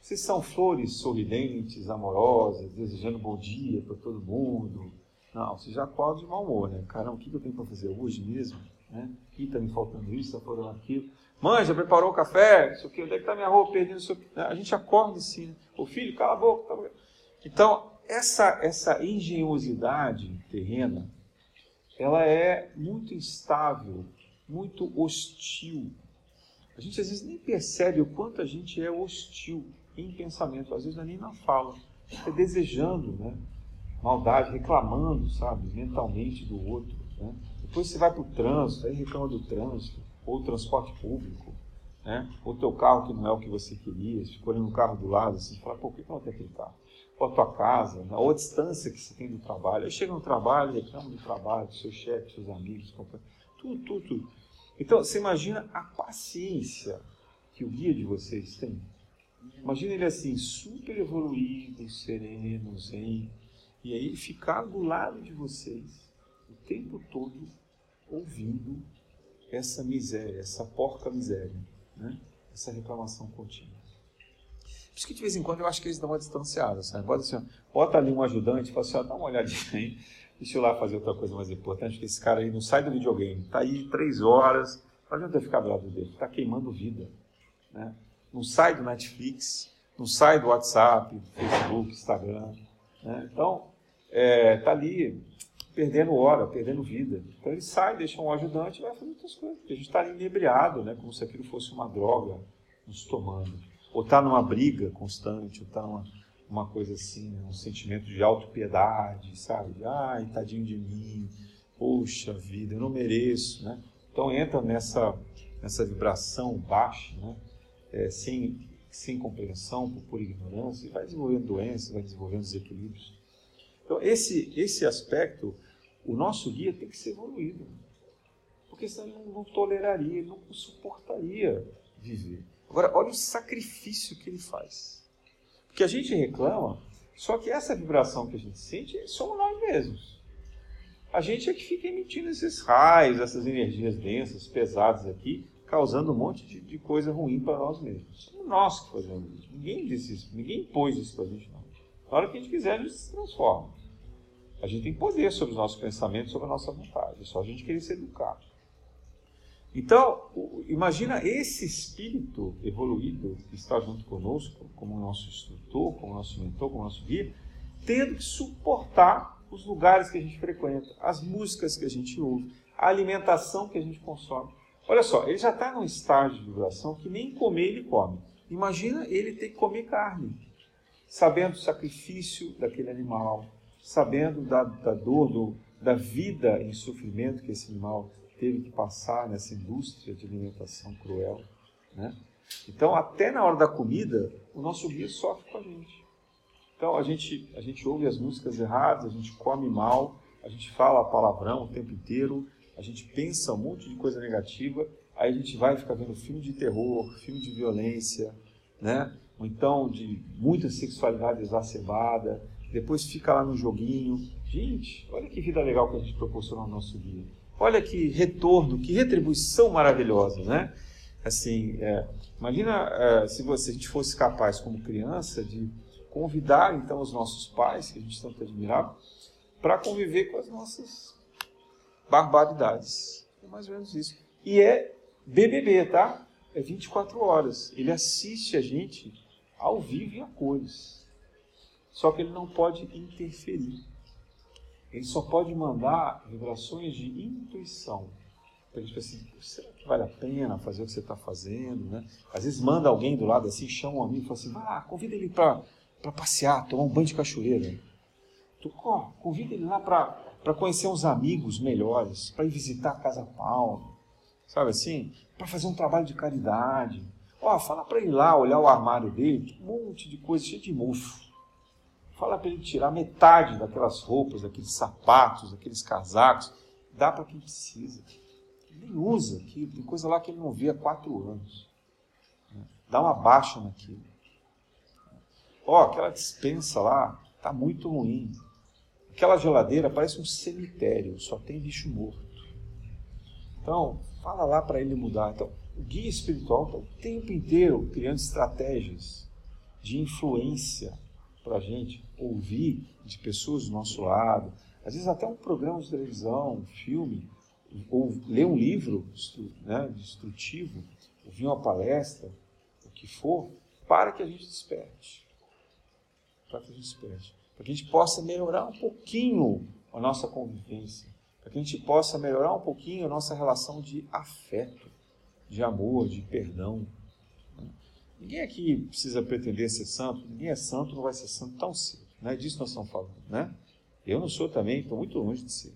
Vocês são flores sorridentes, amorosas, desejando bom dia para todo mundo. Não, vocês já acordam de mau humor, né? Caramba, o que eu tenho para fazer hoje mesmo? Né? Aqui está me faltando isso, está faltando aquilo. Mãe, já preparou o café? Isso aqui, onde é que está minha roupa? Perdendo. A gente acorda assim, né? O filho, cala a boca. Então, essa, essa engenhosidade terrena, ela é muito instável, muito hostil a gente às vezes nem percebe o quanto a gente é hostil em pensamento, às vezes não é nem na fala, é desejando, né? Maldade, reclamando, sabe, mentalmente do outro. Né? Depois você vai para o trânsito, aí reclama do trânsito, ou transporte público, né? ou teu carro que não é o que você queria, você ficou no carro do lado, assim, fala, por que não tem aquele carro? Ou a tua casa, né? ou a distância que você tem do trabalho. Aí chega no trabalho, reclama do trabalho, do seu chefe, seus amigos, companheiros, tudo, tudo, tudo. Então, você imagina a paciência que o guia de vocês tem? Imagina ele assim, super evoluído, sereno, zen, e aí ficar do lado de vocês o tempo todo ouvindo essa miséria, essa porca miséria, né? essa reclamação contínua. Por isso que de vez em quando eu acho que eles dão uma distanciada, sabe? Bota, assim, bota ali um ajudante e fala assim, ó, dá uma olhadinha aí, Deixa eu lá fazer outra coisa mais importante, que esse cara aí não sai do videogame. Está aí três horas, não adianta ficar do lado dele, está queimando vida. Né? Não sai do Netflix, não sai do WhatsApp, Facebook, Instagram. Né? Então, é, tá ali perdendo hora, perdendo vida. Então ele sai, deixa um ajudante e vai fazer outras coisas. Porque a gente está inebriado, né? como se aquilo fosse uma droga nos tomando. Ou está numa briga constante, ou está numa uma coisa assim, né? um sentimento de autopiedade, sabe? Ai, tadinho de mim, poxa vida, eu não mereço, né? Então entra nessa, nessa vibração baixa, né? É, sem, sem compreensão, por pura ignorância, e vai desenvolvendo doenças, vai desenvolvendo desequilíbrios. Então esse, esse aspecto, o nosso guia tem que ser evoluído, porque senão ele não, toleraria, ele não suportaria viver. Agora, olha o sacrifício que ele faz que a gente reclama, só que essa vibração que a gente sente somos nós mesmos. A gente é que fica emitindo esses raios, essas energias densas, pesadas aqui, causando um monte de, de coisa ruim para nós mesmos. Somos nós que fazemos isso. Ninguém disse isso, ninguém impôs isso para a gente, não. Na hora que a gente quiser, a gente se transforma. A gente tem poder sobre os nossos pensamentos, sobre a nossa vontade. É só a gente querer ser educado. Então, imagina esse espírito evoluído que está junto conosco, como nosso instrutor, como nosso mentor, como nosso guia, tendo que suportar os lugares que a gente frequenta, as músicas que a gente ouve, a alimentação que a gente consome. Olha só, ele já está num estágio de vibração que nem comer ele come. Imagina ele ter que comer carne, sabendo o sacrifício daquele animal, sabendo da, da dor, do, da vida em sofrimento que esse animal teve que passar nessa indústria de alimentação cruel. Né? Então, até na hora da comida, o nosso guia sofre com a gente. Então a gente, a gente ouve as músicas erradas, a gente come mal, a gente fala palavrão o tempo inteiro, a gente pensa um monte de coisa negativa, aí a gente vai ficar vendo filme de terror, filme de violência, né? ou então de muita sexualidade exacerbada, depois fica lá no joguinho. Gente, olha que vida legal que a gente proporciona ao nosso dia. Olha que retorno, que retribuição maravilhosa, né? Assim, é, imagina é, se, você, se a gente fosse capaz, como criança, de convidar então os nossos pais, que a gente tanto admirava, para conviver com as nossas barbaridades. É mais ou menos isso. E é BBB, tá? É 24 horas. Ele assiste a gente ao vivo e a cores. Só que ele não pode interferir. Ele só pode mandar vibrações de intuição. Para a gente assim, será que vale a pena fazer o que você está fazendo? Né? Às vezes manda alguém do lado assim, chama um amigo e fala assim, ah, convida ele para passear, tomar um banho de cachoeira. Tu, ó, convida ele lá para conhecer uns amigos melhores, para ir visitar a Casa Paulo, sabe assim? Para fazer um trabalho de caridade. Ó, fala para ele lá, olhar o armário dele, um monte de coisa cheia de mofo. Fala para ele tirar metade daquelas roupas, daqueles sapatos, daqueles casacos. Dá para quem precisa. Ele nem usa aquilo, tem coisa lá que ele não vê há quatro anos. Dá uma baixa naquilo. Ó, oh, aquela dispensa lá tá muito ruim. Aquela geladeira parece um cemitério, só tem bicho morto. Então, fala lá para ele mudar. Então, o guia espiritual está o tempo inteiro criando estratégias de influência para a gente ouvir de pessoas do nosso lado. Às vezes até um programa de televisão, um filme, ou ler um livro né, instrutivo, ouvir uma palestra, o que for, para que a gente desperte para que a gente espere. Para que a gente possa melhorar um pouquinho a nossa convivência. Para que a gente possa melhorar um pouquinho a nossa relação de afeto, de amor, de perdão. Ninguém aqui precisa pretender ser santo, ninguém é santo, não vai ser santo tão cedo. É disso nós estamos falando, né? Eu não sou também, estou muito longe de ser.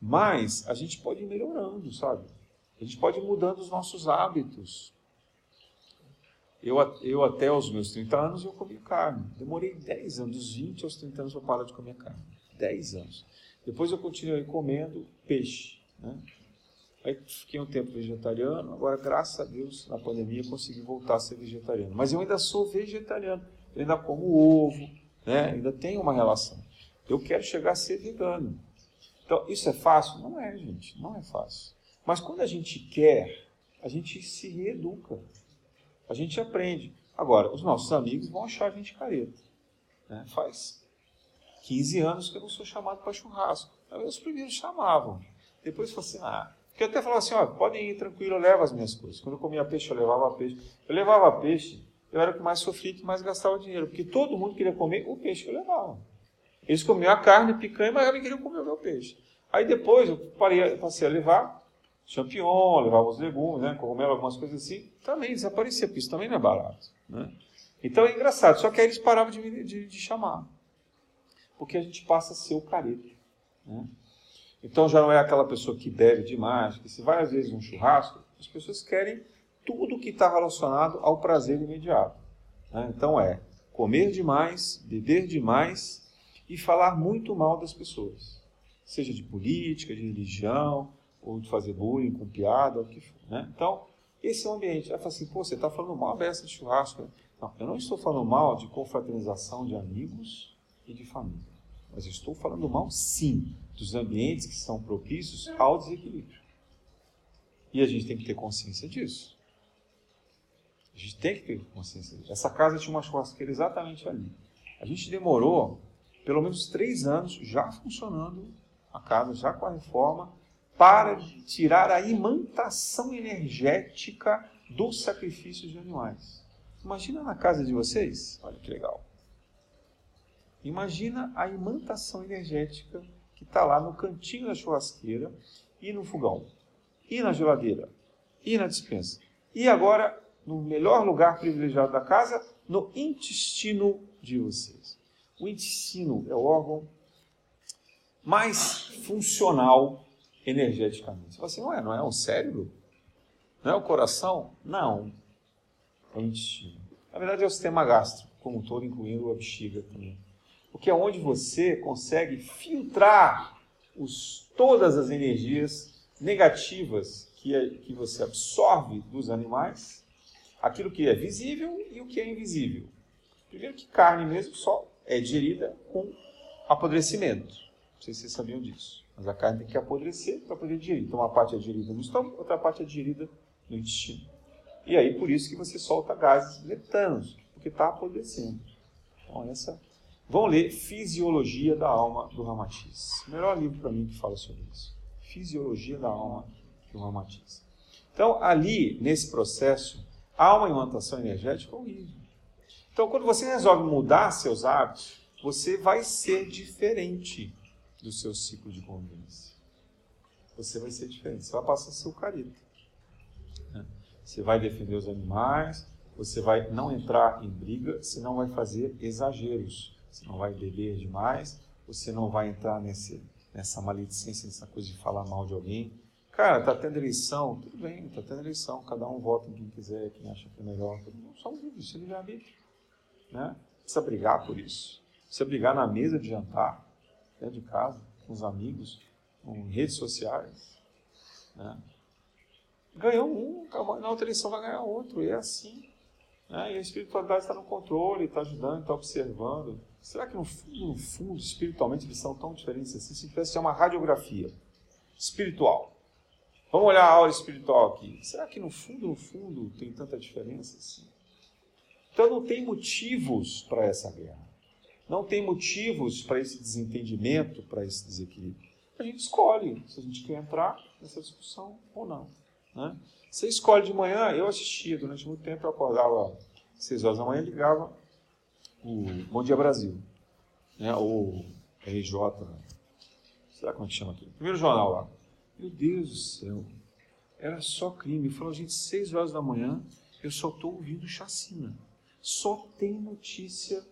Mas a gente pode ir melhorando, sabe? A gente pode ir mudando os nossos hábitos. Eu, eu até os meus 30 anos eu comia carne. Demorei 10 anos, dos 20 aos 30 anos para parar de comer carne. 10 anos. Depois eu continuei comendo peixe. Né? Aí fiquei um tempo vegetariano, agora, graças a Deus, na pandemia consegui voltar a ser vegetariano. Mas eu ainda sou vegetariano, eu ainda como ovo, né? ainda tenho uma relação. Eu quero chegar a ser vegano. Então, isso é fácil? Não é, gente, não é fácil. Mas quando a gente quer, a gente se reeduca. A gente aprende. Agora, os nossos amigos vão achar a gente careta. Né? Faz 15 anos que eu não sou chamado para churrasco. Os primeiros chamavam. Depois falou assim, ah, porque eu até falava assim, ó, podem ir tranquilo, eu levo as minhas coisas. Quando eu comia peixe, eu levava peixe. Eu levava peixe, eu era o que mais sofria, que mais gastava dinheiro, porque todo mundo queria comer o peixe que eu levava. Eles comiam a carne, picanha, mas também queriam comer o meu peixe. Aí depois eu parei, passei a levar champignon, levava os legumes, né, cogumelo, algumas coisas assim, também desaparecia, porque isso também não é barato. Né? Então é engraçado, só que aí eles paravam de, de, de chamar, porque a gente passa a ser o careta. Né? Então já não é aquela pessoa que bebe demais, que se vai às vezes um churrasco, as pessoas querem tudo que está relacionado ao prazer imediato. Né? Então é comer demais, beber demais e falar muito mal das pessoas, seja de política, de religião, ou de fazer bullying com piada, ou o que for. Né? Então, esse é o ambiente. Aí fala assim, pô, você está falando mal dessa de churrasco. Não, eu não estou falando mal de confraternização de amigos e de família. mas eu estou falando mal, sim, dos ambientes que são propícios ao desequilíbrio. E a gente tem que ter consciência disso. A gente tem que ter consciência disso. Essa casa tinha uma churrasqueira exatamente ali. A gente demorou pelo menos três anos já funcionando a casa, já com a reforma, para tirar a imantação energética dos sacrifícios de animais. Imagina na casa de vocês, olha que legal. Imagina a imantação energética que está lá no cantinho da churrasqueira e no fogão, e na geladeira, e na dispensa. E agora, no melhor lugar privilegiado da casa, no intestino de vocês. O intestino é o órgão mais funcional energeticamente. Você fala assim, ué, não é o cérebro? Não é o coração? Não. É o intestino. Na verdade é o sistema gástrico, como um todo, incluindo a bexiga também. Porque é onde você consegue filtrar os, todas as energias negativas que, é, que você absorve dos animais, aquilo que é visível e o que é invisível. Primeiro que carne mesmo só é digerida com apodrecimento. Não sei se vocês sabiam disso. Mas a carne tem que apodrecer para poder digerir. Então uma parte é digerida no estômago, outra parte é digerida no intestino. E aí por isso que você solta gases metanos, porque está apodrecendo. Então essa. Vão ler Fisiologia da Alma do Ramatiz. Melhor livro para mim que fala sobre isso. Fisiologia da Alma do Ramatiz. Então ali nesse processo há uma imantação energética horrível. Então quando você resolve mudar seus hábitos, você vai ser diferente do seu ciclo de convivência. Você vai ser diferente. Você vai passar a ser o careta. Você vai defender os animais, você vai não entrar em briga, você não vai fazer exageros, você não vai beber demais, você não vai entrar nesse, nessa maledicência, nessa coisa de falar mal de alguém. Cara, tá tendo eleição, tudo bem, tá tendo eleição, cada um vota em quem quiser, quem acha que é melhor. Só vídeo, isso é livre-arbítrio. Né? Precisa brigar por isso. Precisa brigar na mesa de jantar, dentro de casa, com os amigos, em redes sociais. Né? ganhou um, na outra eleição vai ganhar outro, e é assim. Né? E a espiritualidade está no controle, está ajudando, está observando. Será que no fundo, no fundo, espiritualmente, eles são tão diferentes assim? Se tivesse uma radiografia espiritual. Vamos olhar a aura espiritual aqui. Será que no fundo, no fundo, tem tanta diferença assim? Então não tem motivos para essa guerra. Não tem motivos para esse desentendimento, para esse desequilíbrio. A gente escolhe se a gente quer entrar nessa discussão ou não. Né? Você escolhe de manhã, eu assistia durante muito tempo, eu acordava às 6 horas da manhã ligava o Bom Dia Brasil, né? o RJ, será como é que chama aqui? Primeiro jornal lá. Meu Deus do céu, era só crime. Falou, gente, 6 horas da manhã, eu só estou ouvindo chacina. Só tem notícia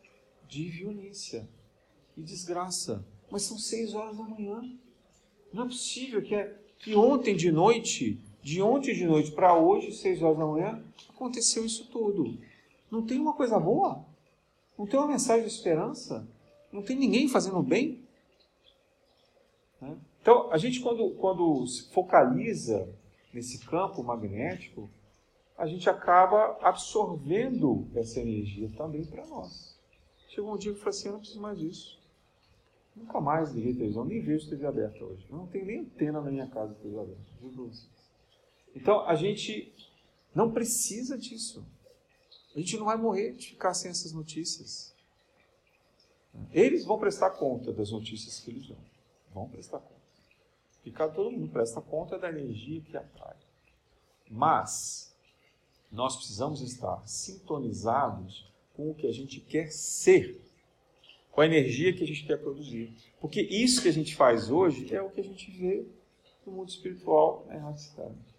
de violência e desgraça. Mas são 6 horas da manhã. Não é possível que, é, que ontem de noite de ontem de noite para hoje, seis horas da manhã, aconteceu isso tudo. Não tem uma coisa boa? Não tem uma mensagem de esperança? Não tem ninguém fazendo bem? Né? Então, a gente, quando, quando se focaliza nesse campo magnético, a gente acaba absorvendo essa energia também para nós. Chegou um dia que eu falei assim: eu não preciso mais disso. Nunca mais liguei televisão, nem vejo TV aberta hoje. Eu não tenho nem antena na minha casa de TV aberta. Então a gente não precisa disso. A gente não vai morrer de ficar sem essas notícias. Eles vão prestar conta das notícias que eles dão. Vão prestar conta. Ficar todo mundo presta conta da energia que atrai. Mas nós precisamos estar sintonizados com o que a gente quer ser, com a energia que a gente quer produzir. Porque isso que a gente faz hoje é o que a gente vê no mundo espiritual na erraticidade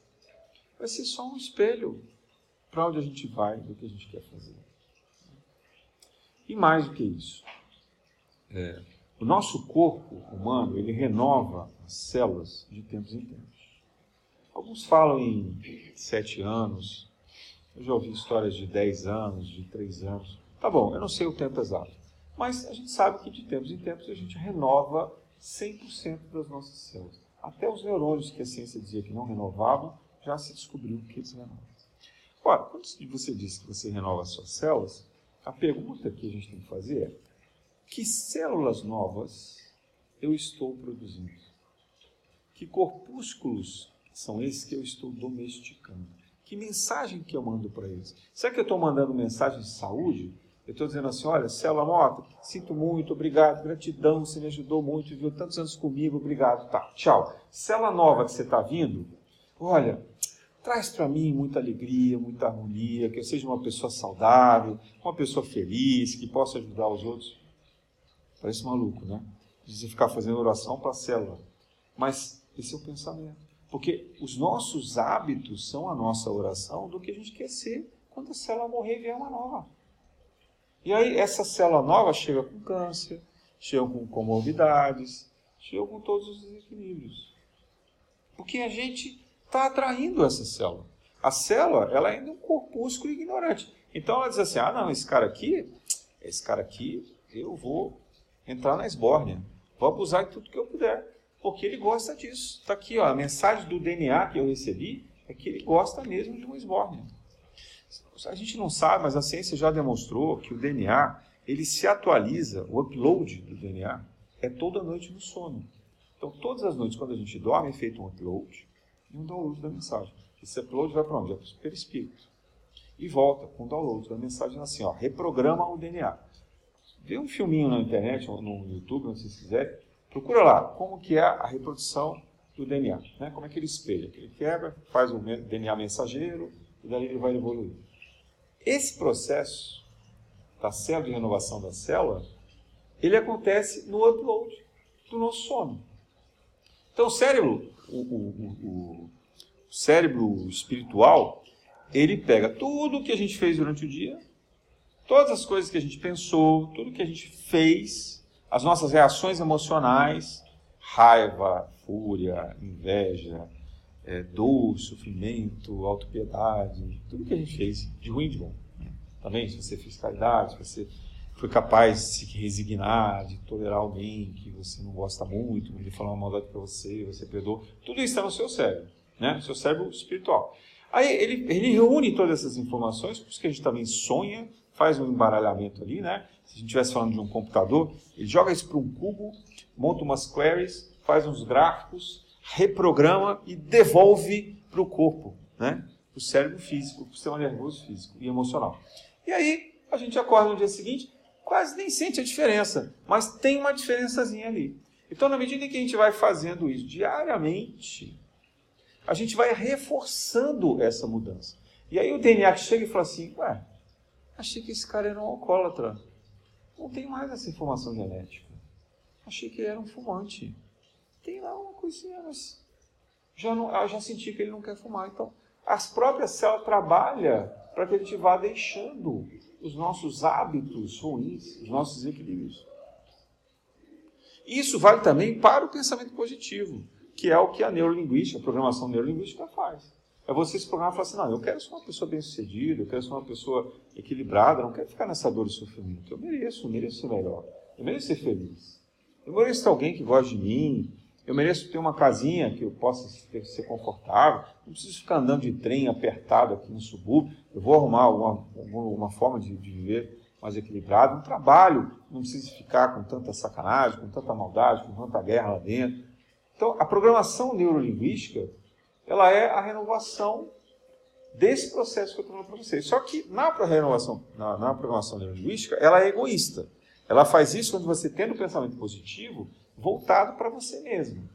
vai ser só um espelho para onde a gente vai, do que a gente quer fazer. E mais do que isso, é, o nosso corpo humano ele renova as células de tempos em tempos. Alguns falam em sete anos, eu já ouvi histórias de dez anos, de três anos. Tá bom, eu não sei o tempo exato, mas a gente sabe que de tempos em tempos a gente renova 100% das nossas células. Até os neurônios que a ciência dizia que não renovavam, já se descobriu que eles renovam. Ora, quando você diz que você renova as suas células, a pergunta que a gente tem que fazer é: Que células novas eu estou produzindo? Que corpúsculos são esses que eu estou domesticando? Que mensagem que eu mando para eles? Será que eu estou mandando mensagem de saúde? Eu estou dizendo assim, olha, célula morta, sinto muito, obrigado, gratidão, você me ajudou muito, viveu tantos anos comigo, obrigado, tá, tchau. Célula nova que você está vindo, olha, traz para mim muita alegria, muita harmonia, que eu seja uma pessoa saudável, uma pessoa feliz, que possa ajudar os outros. Parece maluco, né? De ficar fazendo oração para a célula. Mas esse é o pensamento. Porque os nossos hábitos são a nossa oração do que a gente quer ser quando a célula morrer e vier uma nova. E aí essa célula nova chega com câncer, chega com comorbidades, chega com todos os desequilíbrios. Porque a gente está atraindo essa célula. A célula, ela é ainda é um corpúsculo ignorante. Então ela diz assim: ah, não, esse cara aqui, esse cara aqui, eu vou entrar na esbórnia, vou abusar de tudo que eu puder, porque ele gosta disso. Está aqui, ó, a mensagem do DNA que eu recebi é que ele gosta mesmo de uma esbórnia. A gente não sabe, mas a ciência já demonstrou que o DNA ele se atualiza, o upload do DNA é toda noite no sono. Então, todas as noites, quando a gente dorme, é feito um upload e um download da mensagem. Esse upload vai para onde? Vai para o perispírito. E volta com o download da mensagem assim, ó, reprograma o DNA. Vê um filminho na internet, no YouTube, se vocês quiserem, procura lá como que é a reprodução do DNA, né? como é que ele espelha. Ele quebra, faz o DNA mensageiro, e daí ele vai evoluir. Esse processo da célula de renovação da célula, ele acontece no upload do nosso sono. Então o cérebro, o, o, o, cérebro espiritual, ele pega tudo o que a gente fez durante o dia, todas as coisas que a gente pensou, tudo que a gente fez, as nossas reações emocionais, raiva, fúria, inveja, é, dor, sofrimento, autopiedade, tudo que a gente fez de ruim de bom. Né? Também, se você fez caridade, se você foi capaz de se resignar, de tolerar alguém que você não gosta muito, ele falou uma maldade para você, você perdoou, tudo isso está no seu cérebro, né? seu cérebro espiritual. Aí ele, ele reúne todas essas informações, por isso que a gente também sonha, faz um embaralhamento ali, né? Se a gente estivesse falando de um computador, ele joga isso para um cubo, monta umas queries, faz uns gráficos, reprograma e devolve para o corpo, né? para o cérebro físico, para o sistema nervoso físico e emocional. E aí a gente acorda no dia seguinte, quase nem sente a diferença, mas tem uma diferençazinha ali. Então, na medida em que a gente vai fazendo isso diariamente, a gente vai reforçando essa mudança. E aí o DNA chega e fala assim, ué, achei que esse cara era um alcoólatra. Não tem mais essa informação genética. Achei que ele era um fumante tem lá uma coisinha, mas já, não, eu já senti que ele não quer fumar. Então, as próprias células trabalham para que a gente vá deixando os nossos hábitos ruins, os nossos equilíbrios. Isso vale também para o pensamento positivo, que é o que a neurolinguística, a programação neurolinguística faz. É você se programar e falar assim, não, eu quero ser uma pessoa bem-sucedida, eu quero ser uma pessoa equilibrada, não quero ficar nessa dor e sofrimento. Eu mereço, eu mereço ser melhor. Eu mereço ser feliz. Eu mereço ter alguém que gosta de mim, eu mereço ter uma casinha que eu possa ser confortável. Não preciso ficar andando de trem apertado aqui no subúrbio. Eu vou arrumar alguma, alguma forma de, de viver mais equilibrado. Um trabalho, não preciso ficar com tanta sacanagem, com tanta maldade, com tanta guerra lá dentro. Então, a programação neurolinguística, ela é a renovação desse processo que eu estou falando para vocês. Só que na renovação, na, na programação neurolinguística, ela é egoísta. Ela faz isso quando você tem um pensamento positivo, voltado para você mesmo.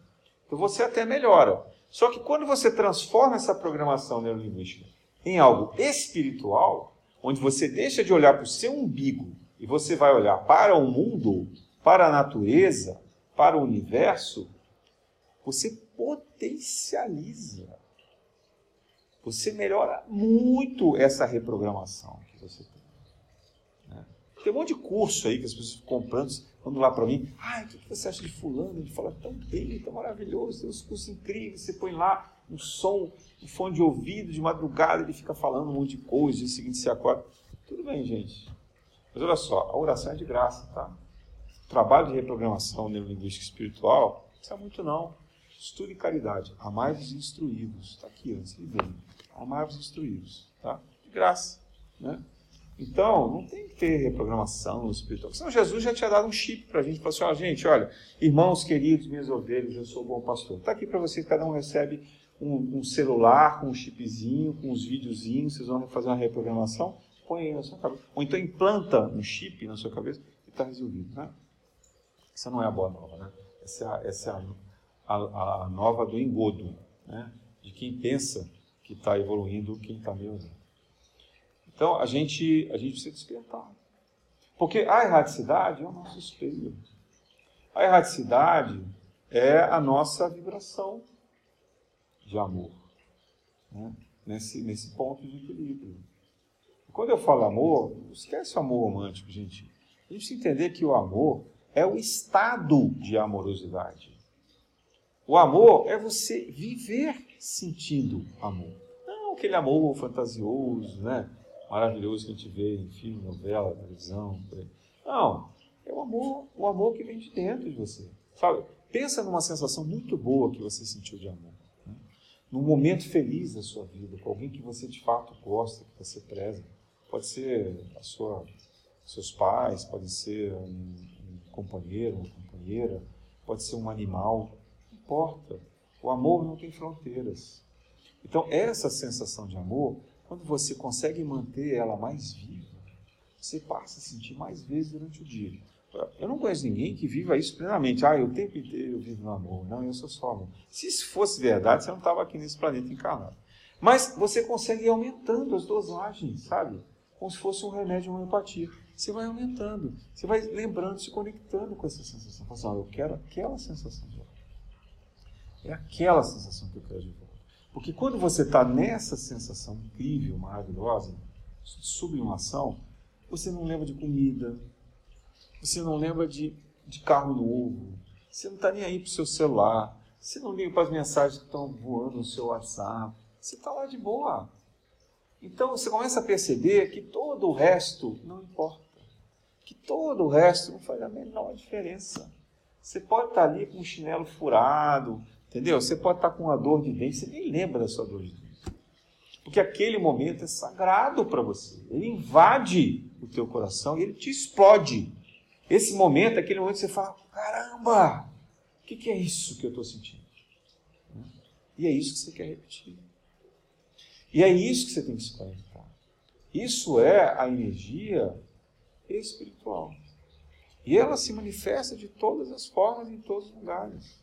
Então você até melhora. Só que quando você transforma essa programação neurolinguística em algo espiritual, onde você deixa de olhar para o seu umbigo e você vai olhar para o mundo, para a natureza, para o universo, você potencializa. Você melhora muito essa reprogramação que você tem. Né? Tem um monte de curso aí que as pessoas ficam comprando quando lá para mim, ah, o que você acha de fulano? Ele fala tão bem, tão maravilhoso, tem uns cursos incríveis, você põe lá um som, um fone de ouvido, de madrugada, ele fica falando um monte de coisa, dia seguinte você acorda. Tudo bem, gente. Mas olha só, a oração é de graça, tá? Trabalho de reprogramação neurolinguística espiritual, não precisa muito não. Estude caridade. Amai os instruídos. Está aqui antes, ele vem. Amai os instruídos, tá? De graça, né? Então, não tem que ter reprogramação espiritual. Senão Jesus já tinha dado um chip para a gente. Falou assim, gente, olha, irmãos queridos, minhas ovelhas, eu sou o bom pastor. Está aqui para vocês, cada um recebe um, um, celular com um chipzinho, com uns videozinhos, vocês vão fazer uma reprogramação, põe aí na sua cabeça. Ou então implanta um chip na sua cabeça e está resolvido. Né? Essa não é a boa nova, né? Essa é a, essa é a, a, a nova do engodo, né? de quem pensa que está evoluindo, quem está meio então, a gente, a gente precisa despertar. Porque a erraticidade é o nosso espelho. A erraticidade é a nossa vibração de amor. Né? Nesse, nesse ponto de equilíbrio. Quando eu falo amor, esquece o amor romântico, gente. A gente precisa entender que o amor é o estado de amorosidade. O amor é você viver sentindo amor. Não aquele amor fantasioso, né? Maravilhoso que a gente vê em filme, novela, televisão. Não, é o amor, o amor que vem de dentro de você. Sabe? Pensa numa sensação muito boa que você sentiu de amor. Né? Num momento feliz da sua vida, com alguém que você de fato gosta, que você preza. Pode ser a sua, seus pais, pode ser um, um companheiro, uma companheira, pode ser um animal, não importa. O amor não tem fronteiras. Então, essa sensação de amor quando você consegue manter ela mais viva, você passa a sentir mais vezes durante o dia. Eu não conheço ninguém que viva isso plenamente. Ah, o tempo inteiro eu vivo no amor. Não, eu sou só amor. Se isso fosse verdade, você não estava aqui nesse planeta encarnado. Mas você consegue ir aumentando as dosagens, sabe? Como se fosse um remédio, uma homeopatia. Você vai aumentando, você vai lembrando, se conectando com essa sensação. Fala assim, ah, eu quero aquela sensação de volta. É aquela sensação que eu quero de volta. Porque quando você está nessa sensação incrível, maravilhosa, de sublimação, você não lembra de comida, você não lembra de, de carro novo, você não está nem aí para o seu celular, você não liga para as mensagens que estão voando no seu WhatsApp, você está lá de boa. Então você começa a perceber que todo o resto não importa, que todo o resto não faz a menor diferença. Você pode estar tá ali com um chinelo furado, Entendeu? Você pode estar com uma dor de dente, você nem lembra da sua dor de dente. Porque aquele momento é sagrado para você. Ele invade o teu coração e ele te explode. Esse momento é aquele momento que você fala: caramba, o que, que é isso que eu estou sentindo? E é isso que você quer repetir. E é isso que você tem que se conectar. Isso é a energia espiritual. E ela se manifesta de todas as formas em todos os lugares.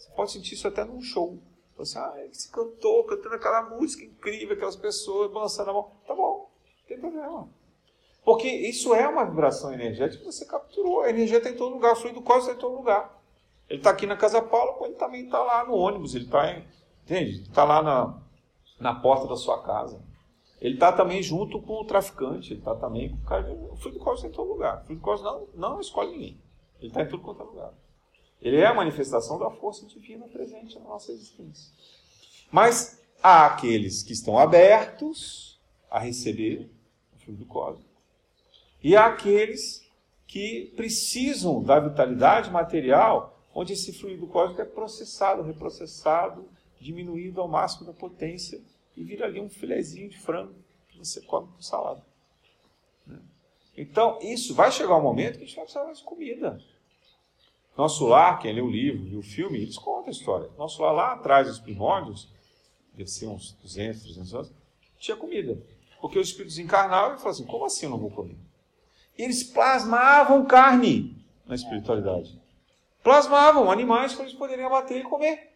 Você pode sentir isso até num show. Você, ah, esse cantor cantando aquela música incrível, aquelas pessoas balançando a mão. Tá bom, não tem problema. Porque isso é uma vibração energética que você capturou. A energia está em todo lugar, o fluido cósmico está em todo lugar. Ele está aqui na Casa Paula, ele também está lá no ônibus, ele está entende? Está lá na, na porta da sua casa. Ele está também junto com o traficante, ele está também com o cara. O fluido cósmico está em todo lugar. O fluido cósmico não, não escolhe ninguém. Ele está em tudo quanto é lugar. Ele é a manifestação da força divina presente na nossa existência. Mas há aqueles que estão abertos a receber o fluido cósmico. E há aqueles que precisam da vitalidade material, onde esse fluido cósmico é processado, reprocessado, diminuído ao máximo da potência e vira ali um filezinho de frango que você come com salada. Então, isso vai chegar um momento que a gente vai precisar de comida. Nosso lar, quem lê o livro, viu o filme, eles contam a história. Nosso lar, lá atrás dos primórdios, deve ser uns 200, 300 anos, tinha comida. Porque os espíritos encarnavam e falavam assim: como assim eu não vou comer? E eles plasmavam carne na espiritualidade. Plasmavam animais para eles poderem abater e comer.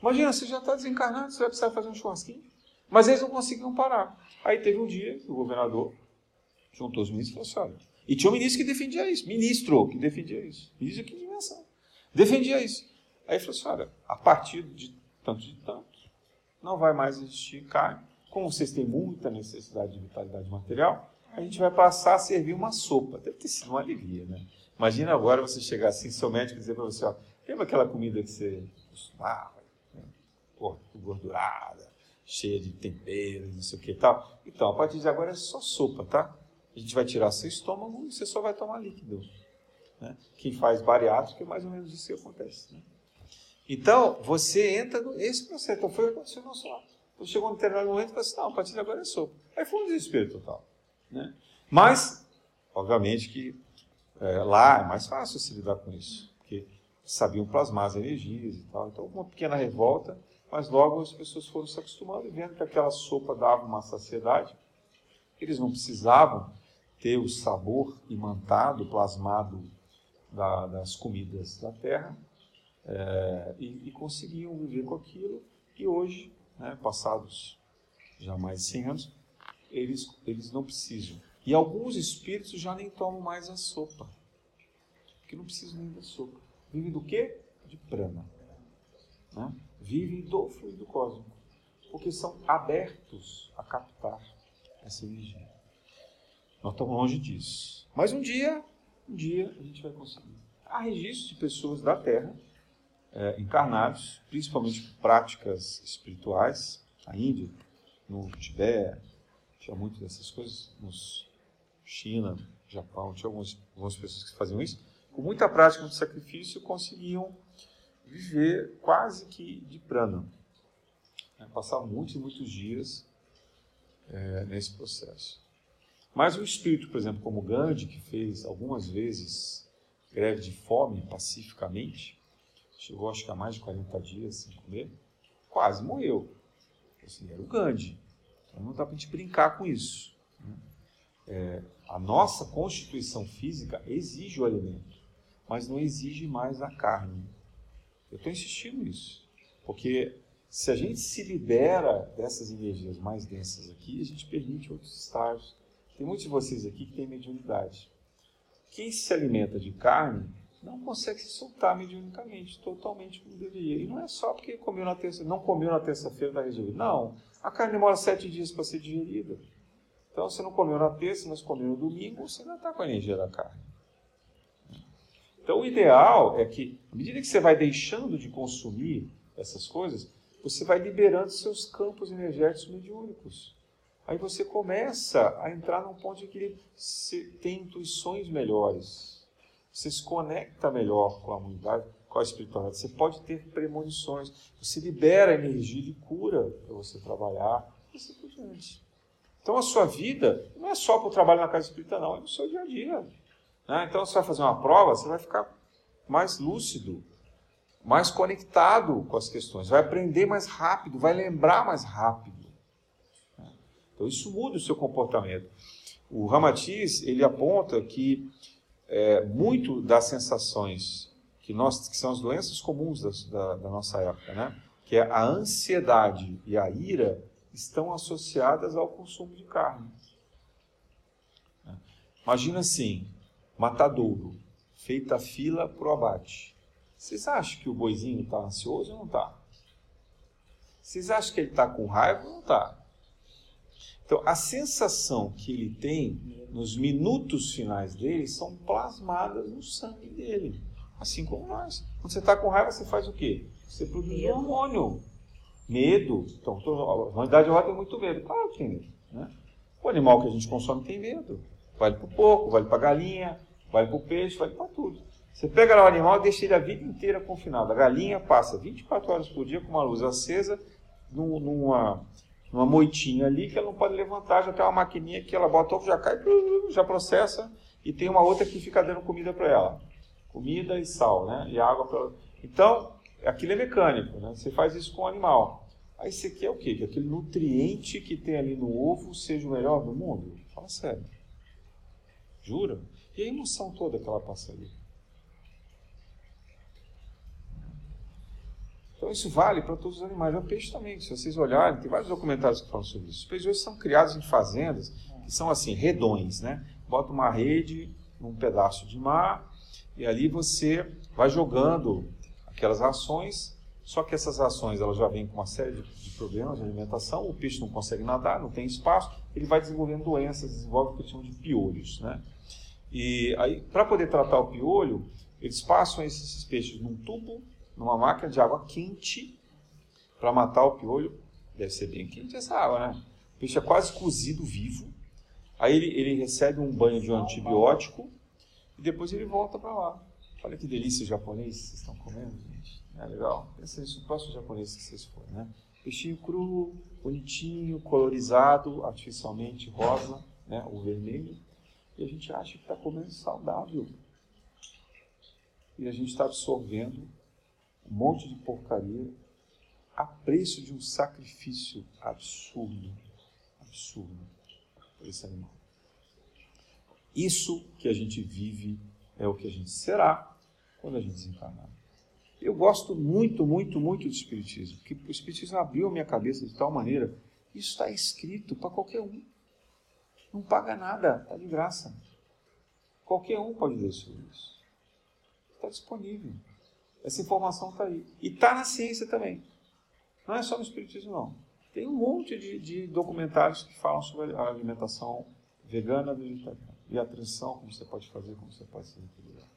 Imagina, você já está desencarnado, você vai precisar fazer um churrasquinho. Mas eles não conseguiam parar. Aí teve um dia que o governador juntou os ministros e falou assim: olha, e tinha um ministro que defendia isso. Ministro que defendia isso. Ministro que dimensão. Defendia isso. Aí falou assim: olha, a partir de tanto de tanto, não vai mais existir carne. Como vocês têm muita necessidade de vitalidade material, a gente vai passar a servir uma sopa. Deve ter sido uma alegria, né? Imagina agora você chegar assim, seu médico dizer para você, ó, lembra aquela comida que você costumava, né? gordurada, cheia de temperos, não sei o que e tal. Então, a partir de agora é só sopa, tá? A gente vai tirar seu estômago e você só vai tomar líquido. Né? Quem faz bariátrica é mais ou menos isso que acontece. Né? Então, você entra nesse processo. Então, foi o que aconteceu no nosso lado. Então, chegou um determinado momento e falou assim, não, a partir de agora é sopa. Aí foi um desespero total. Né? Mas, obviamente que é, lá é mais fácil se lidar com isso, porque sabiam plasmar as energias e tal. Então, uma pequena revolta, mas logo as pessoas foram se acostumando e vendo que aquela sopa dava uma saciedade. Eles não precisavam ter o sabor imantado, plasmado da, das comidas da terra, é, e, e, conseguiam viver com aquilo. E hoje, né, passados já mais de 100 anos, eles, eles não precisam. E alguns espíritos já nem tomam mais a sopa, porque não precisam nem da sopa. Vivem do quê? De prana. Né? Vivem do fluido cósmico, porque são abertos a captar essa energia. Nós estamos longe disso. Mas um dia, um dia a gente vai conseguir. Há registros de pessoas da Terra é, encarnados, principalmente práticas espirituais. A Índia, no Tibete, tinha muito dessas coisas. Nos China, Japão, tinha algumas, algumas pessoas que faziam isso. Com muita prática de sacrifício, conseguiam viver quase que de prana. É, passar muitos e muitos dias é, nesse processo. Mas o espírito, por exemplo, como Gandhi, que fez algumas vezes greve de fome pacificamente, chegou acho que a mais de 40 dias sem comer, quase morreu. Assim, era o Gandhi. Então não dá para a gente brincar com isso. Né? É, a nossa constituição física exige o alimento, mas não exige mais a carne. Eu estou insistindo nisso, porque se a gente se libera dessas energias mais densas aqui, a gente permite outros estágios tem muitos de vocês aqui que têm mediunidade. Quem se alimenta de carne não consegue se soltar mediunicamente, totalmente como deveria. E não é só porque comeu na terça, não comeu na terça-feira está resolvido. Não. A carne demora sete dias para ser digerida. Então, você não comeu na terça, mas comeu no domingo, você ainda está com a energia da carne. Então, o ideal é que, à medida que você vai deixando de consumir essas coisas, você vai liberando seus campos energéticos mediúnicos. Aí você começa a entrar num ponto em que você tem intuições melhores. Você se conecta melhor com a humanidade, com a espiritualidade. Você pode ter premonições. Você libera energia de cura para você trabalhar e assim por diante. Então a sua vida não é só para o trabalho na casa espírita, não, é no seu dia a dia. Né? Então você vai fazer uma prova, você vai ficar mais lúcido, mais conectado com as questões, vai aprender mais rápido, vai lembrar mais rápido. Então isso muda o seu comportamento. O Ramatiz ele aponta que é, muito das sensações que nós que são as doenças comuns da, da nossa época, né? que é a ansiedade e a ira estão associadas ao consumo de carne. Imagina assim, matadouro, feita fila para o abate. Vocês acham que o boizinho está ansioso ou não está? Vocês acham que ele está com raiva ou não está? Então, a sensação que ele tem nos minutos finais dele são plasmadas no sangue dele. Assim como nós. Quando você está com raiva, você faz o quê? Você produz medo. hormônio. Medo. Então, a humanidade agora tem muito medo. Claro que tem medo. Né? O animal que a gente consome tem medo. Vale para o porco, vale para a galinha, vale para o peixe, vale para tudo. Você pega lá o animal e deixa ele a vida inteira confinado. A galinha passa 24 horas por dia com uma luz acesa numa numa moitinha ali que ela não pode levantar, já tem uma maquininha que ela bota ovo, já cai, já processa, e tem uma outra que fica dando comida para ela. Comida e sal, né? E água para Então, aquilo é mecânico, né? Você faz isso com o animal. Aí você quer o quê? Que aquele nutriente que tem ali no ovo seja o melhor do mundo? Fala sério. Jura? E a emoção toda que ela passa ali? Então isso vale para todos os animais. O peixe também, se vocês olharem, tem vários documentários que falam sobre isso. Os peixes hoje são criados em fazendas que são assim, redões, né? Bota uma rede num pedaço de mar e ali você vai jogando aquelas rações, só que essas rações elas já vêm com uma série de problemas de alimentação, o peixe não consegue nadar, não tem espaço, ele vai desenvolvendo doenças, desenvolve o que eles chamam de piolhos, né? E aí, para poder tratar o piolho, eles passam esses peixes num tubo numa máquina de água quente para matar o piolho. Deve ser bem quente essa água, né? O peixe é quase cozido vivo. Aí ele, ele recebe um banho de um antibiótico e depois ele volta para lá. Olha que delícia o japonês vocês estão comendo, gente. É legal. Pensa nisso no próximo japonês que vocês forem, né? Peixinho cru, bonitinho, colorizado, artificialmente rosa. né, o vermelho, e a gente acha que está comendo saudável. E a gente está absorvendo um monte de porcaria a preço de um sacrifício absurdo, absurdo por esse animal. Isso que a gente vive é o que a gente será quando a gente desencarnar. Eu gosto muito, muito, muito do Espiritismo, porque o Espiritismo abriu a minha cabeça de tal maneira, isso está escrito para qualquer um. Não paga nada, está de graça. Qualquer um pode ler sobre isso. Está disponível. Essa informação está aí. E está na ciência também. Não é só no Espiritismo, não. Tem um monte de, de documentários que falam sobre a alimentação vegana, vegetariana. E a transição, como você pode fazer, como você pode se equilibrar.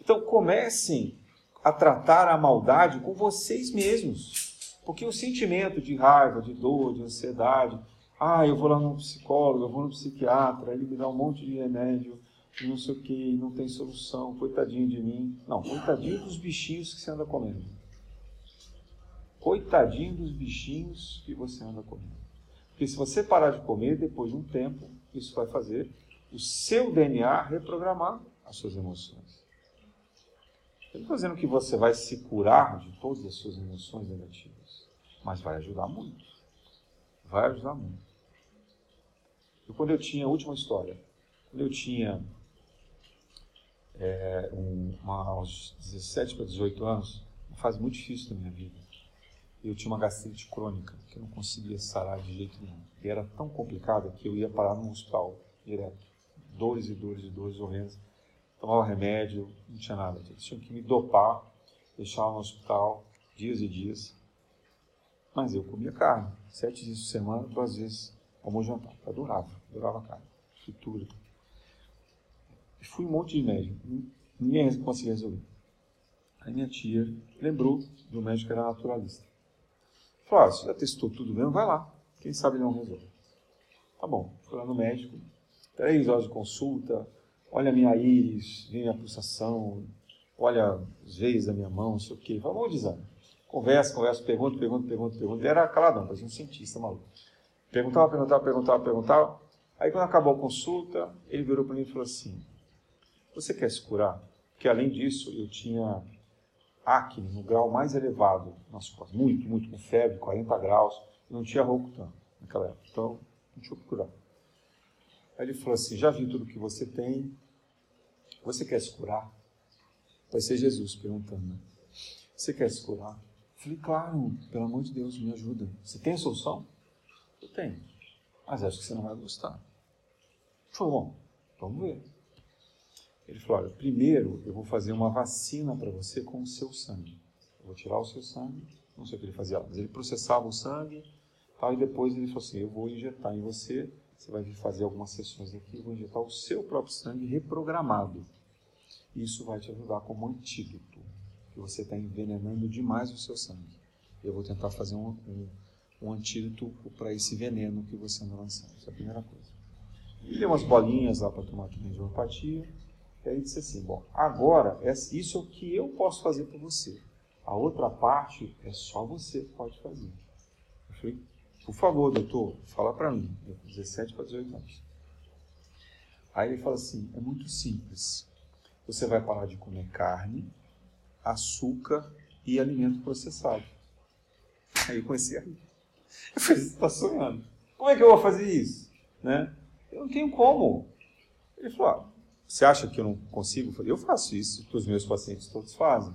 Então comecem a tratar a maldade com vocês mesmos. Porque o sentimento de raiva, de dor, de ansiedade, ah, eu vou lá no psicólogo, eu vou no psiquiatra, ele me dá um monte de remédio, não sei o que, não tem solução, coitadinho de mim. Não, coitadinho dos bichinhos que você anda comendo. Coitadinho dos bichinhos que você anda comendo. Porque se você parar de comer, depois de um tempo, isso vai fazer o seu DNA reprogramar as suas emoções. Eu não estou dizendo que você vai se curar de todas as suas emoções negativas, mas vai ajudar muito. Vai ajudar muito. E quando eu tinha, última história, quando eu tinha é, um, uma, aos 17 para 18 anos, uma fase muito difícil da minha vida. Eu tinha uma gastrite crônica que eu não conseguia sarar de jeito nenhum. E era tão complicada que eu ia parar no hospital direto. Dores e dores e dores horrendas. Tomava remédio, não tinha nada. Eles tinham que me dopar, deixar no hospital dias e dias. Mas eu comia carne, sete dias por semana, duas vezes como jantar. Eu adorava, adorava carne, fritura fui um monte de médico. Ninguém conseguia resolver. Aí minha tia lembrou do médico que era naturalista. Falou, ah, você já testou tudo mesmo? Vai lá. Quem sabe não resolve. Tá bom. Fui lá no médico. Três horas de consulta. Olha a minha íris, vem a pulsação. Olha os veios da minha mão, não sei o quê. Vamos exame. Conversa, conversa, pergunta, pergunta, pergunta, pergunta. Era caladão, parecia um cientista maluco. Perguntava, perguntava, perguntava, perguntava. Aí quando acabou a consulta, ele virou para mim e falou assim: você quer se curar? Porque além disso, eu tinha acne no grau mais elevado nas costas, muito, muito, com febre, 40 graus, não tinha Rocutan naquela época. Então, não tinha procurar. Aí ele falou assim: Já vi tudo que você tem, você quer se curar? Vai ser Jesus perguntando, né? Você quer se curar? Eu falei, claro, pelo amor de Deus, me ajuda. Você tem a solução? Eu tenho. Mas acho que você não vai gostar. Falei, bom, vamos ver. Ele falou: olha, primeiro eu vou fazer uma vacina para você com o seu sangue. Eu vou tirar o seu sangue, não sei o que ele fazia, mas ele processava o sangue, tal, e depois ele falou assim: eu vou injetar em você, você vai vir fazer algumas sessões aqui, vou injetar o seu próprio sangue reprogramado. Isso vai te ajudar como antídoto, que você está envenenando demais o seu sangue. Eu vou tentar fazer um, um, um antídoto para esse veneno que você anda lançando. Essa é a primeira coisa. E deu umas bolinhas lá para tomar também de homeopatia. E aí disse assim: Bom, agora isso é o que eu posso fazer por você. A outra parte é só você que pode fazer. Eu falei: Por favor, doutor, fala para mim. Eu 17 para 18 anos. Aí ele fala assim: É muito simples. Você vai parar de comer carne, açúcar e alimento processado. Aí eu comecei a. Eu falei: Você está sonhando? Como é que eu vou fazer isso? Né? Eu não tenho como. Ele falou: ah, você acha que eu não consigo? Eu faço isso, que os meus pacientes todos fazem.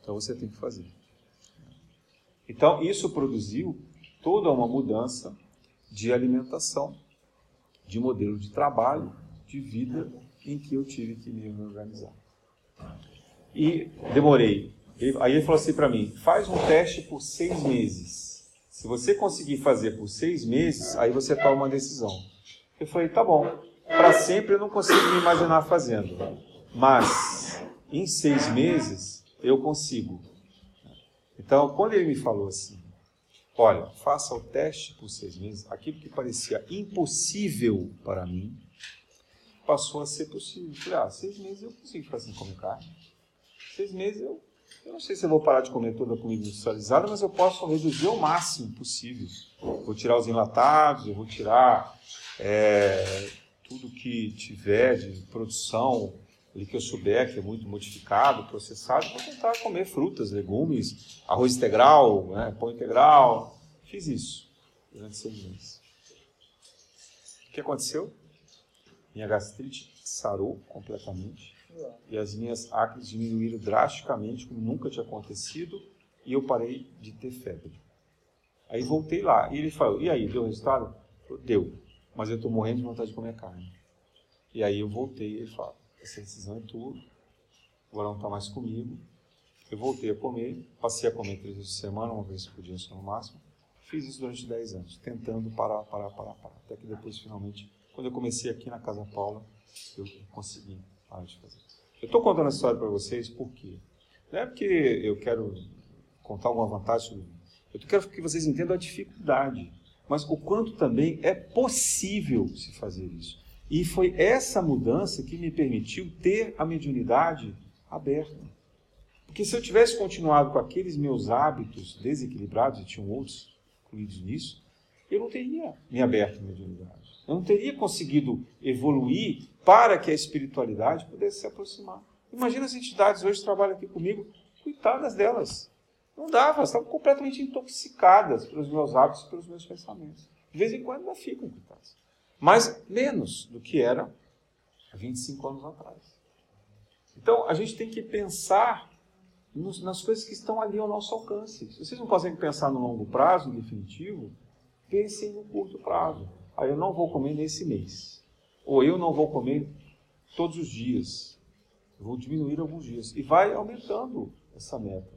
Então você tem que fazer. Então isso produziu toda uma mudança de alimentação, de modelo de trabalho, de vida em que eu tive que me organizar. E demorei. Aí ele falou assim para mim: faz um teste por seis meses. Se você conseguir fazer por seis meses, aí você toma uma decisão. Eu falei: tá bom para sempre eu não consigo me imaginar fazendo. Mas em seis meses eu consigo. Então, quando ele me falou assim, olha, faça o teste por seis meses, aquilo que parecia impossível para mim, passou a ser possível. Falei, ah, seis meses eu consigo fazer sem comer carne. Seis meses eu, eu não sei se eu vou parar de comer toda a comida industrializada, mas eu posso reduzir ao máximo possível. Vou tirar os enlatados, eu vou tirar é, tudo que tiver de produção, ali que eu souber que é muito modificado, processado, vou tentar comer frutas, legumes, arroz integral, né, pão integral. Fiz isso durante seis meses. O que aconteceu? Minha gastrite sarou completamente e as minhas acres diminuíram drasticamente, como nunca tinha acontecido, e eu parei de ter febre. Aí voltei lá e ele falou: E aí, deu resultado? Deu, mas eu estou morrendo de vontade de comer carne. E aí eu voltei e ele falou: Essa decisão é tua, agora não está mais comigo. Eu voltei a comer, passei a comer três vezes por semana, uma vez por dia só no máximo. Fiz isso durante 10 anos, tentando parar, parar, parar, parar. Até que depois, finalmente, quando eu comecei aqui na Casa Paula, eu consegui parar de fazer. Eu estou contando essa história para vocês por quê? Não é porque eu quero contar alguma vantagem sobre Eu quero que vocês entendam a dificuldade, mas o quanto também é possível se fazer isso. E foi essa mudança que me permitiu ter a mediunidade aberta. Porque se eu tivesse continuado com aqueles meus hábitos desequilibrados, e tinham outros incluídos nisso, eu não teria me aberto à mediunidade. Eu não teria conseguido evoluir para que a espiritualidade pudesse se aproximar. Imagina as entidades hoje que trabalham aqui comigo, coitadas delas. Não dava, elas estavam completamente intoxicadas pelos meus hábitos e pelos meus pensamentos. De vez em quando ainda ficam. Mas menos do que era há 25 anos atrás. Então, a gente tem que pensar nos, nas coisas que estão ali ao nosso alcance. Se vocês não conseguem pensar no longo prazo, no definitivo, pensem no curto prazo. Aí eu não vou comer nesse mês. Ou eu não vou comer todos os dias. Eu vou diminuir alguns dias. E vai aumentando essa meta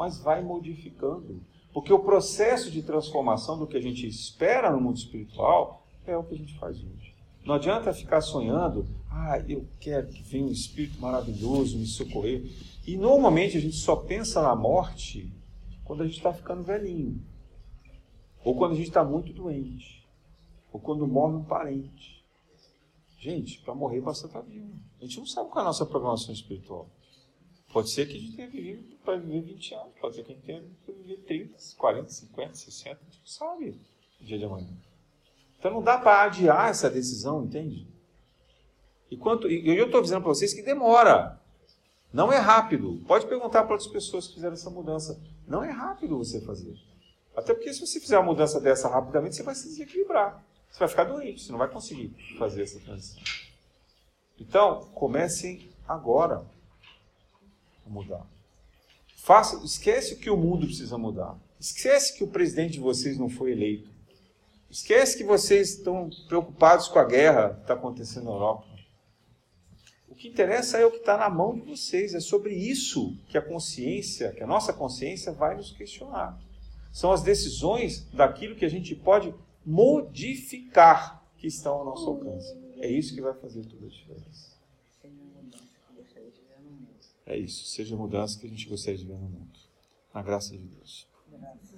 mas vai modificando. Porque o processo de transformação do que a gente espera no mundo espiritual é o que a gente faz hoje. Não adianta ficar sonhando, ah, eu quero que venha um espírito maravilhoso me socorrer. E normalmente a gente só pensa na morte quando a gente está ficando velhinho, ou quando a gente está muito doente, ou quando morre um parente. Gente, para morrer basta estar vivo. A gente não sabe qual é a nossa programação espiritual. Pode ser que a gente tenha vivido para viver 20 anos, pode ser que a gente tenha vivido 30, 40, 50, 60, a gente não sabe o dia de amanhã. Então não dá para adiar essa decisão, entende? E, quanto, e eu estou dizendo para vocês que demora. Não é rápido. Pode perguntar para outras pessoas que fizeram essa mudança. Não é rápido você fazer. Até porque se você fizer uma mudança dessa rapidamente, você vai se desequilibrar. Você vai ficar doente, você não vai conseguir fazer essa transição. Então, comecem agora mudar. Faça, esquece que o mundo precisa mudar. Esquece que o presidente de vocês não foi eleito. Esquece que vocês estão preocupados com a guerra que está acontecendo na Europa. O que interessa é o que está na mão de vocês. É sobre isso que a consciência, que a nossa consciência vai nos questionar. São as decisões daquilo que a gente pode modificar que estão ao nosso alcance. É isso que vai fazer toda a diferença. É isso. Seja a mudança que a gente gostaria de ver no mundo. Na graça de Deus. Graças.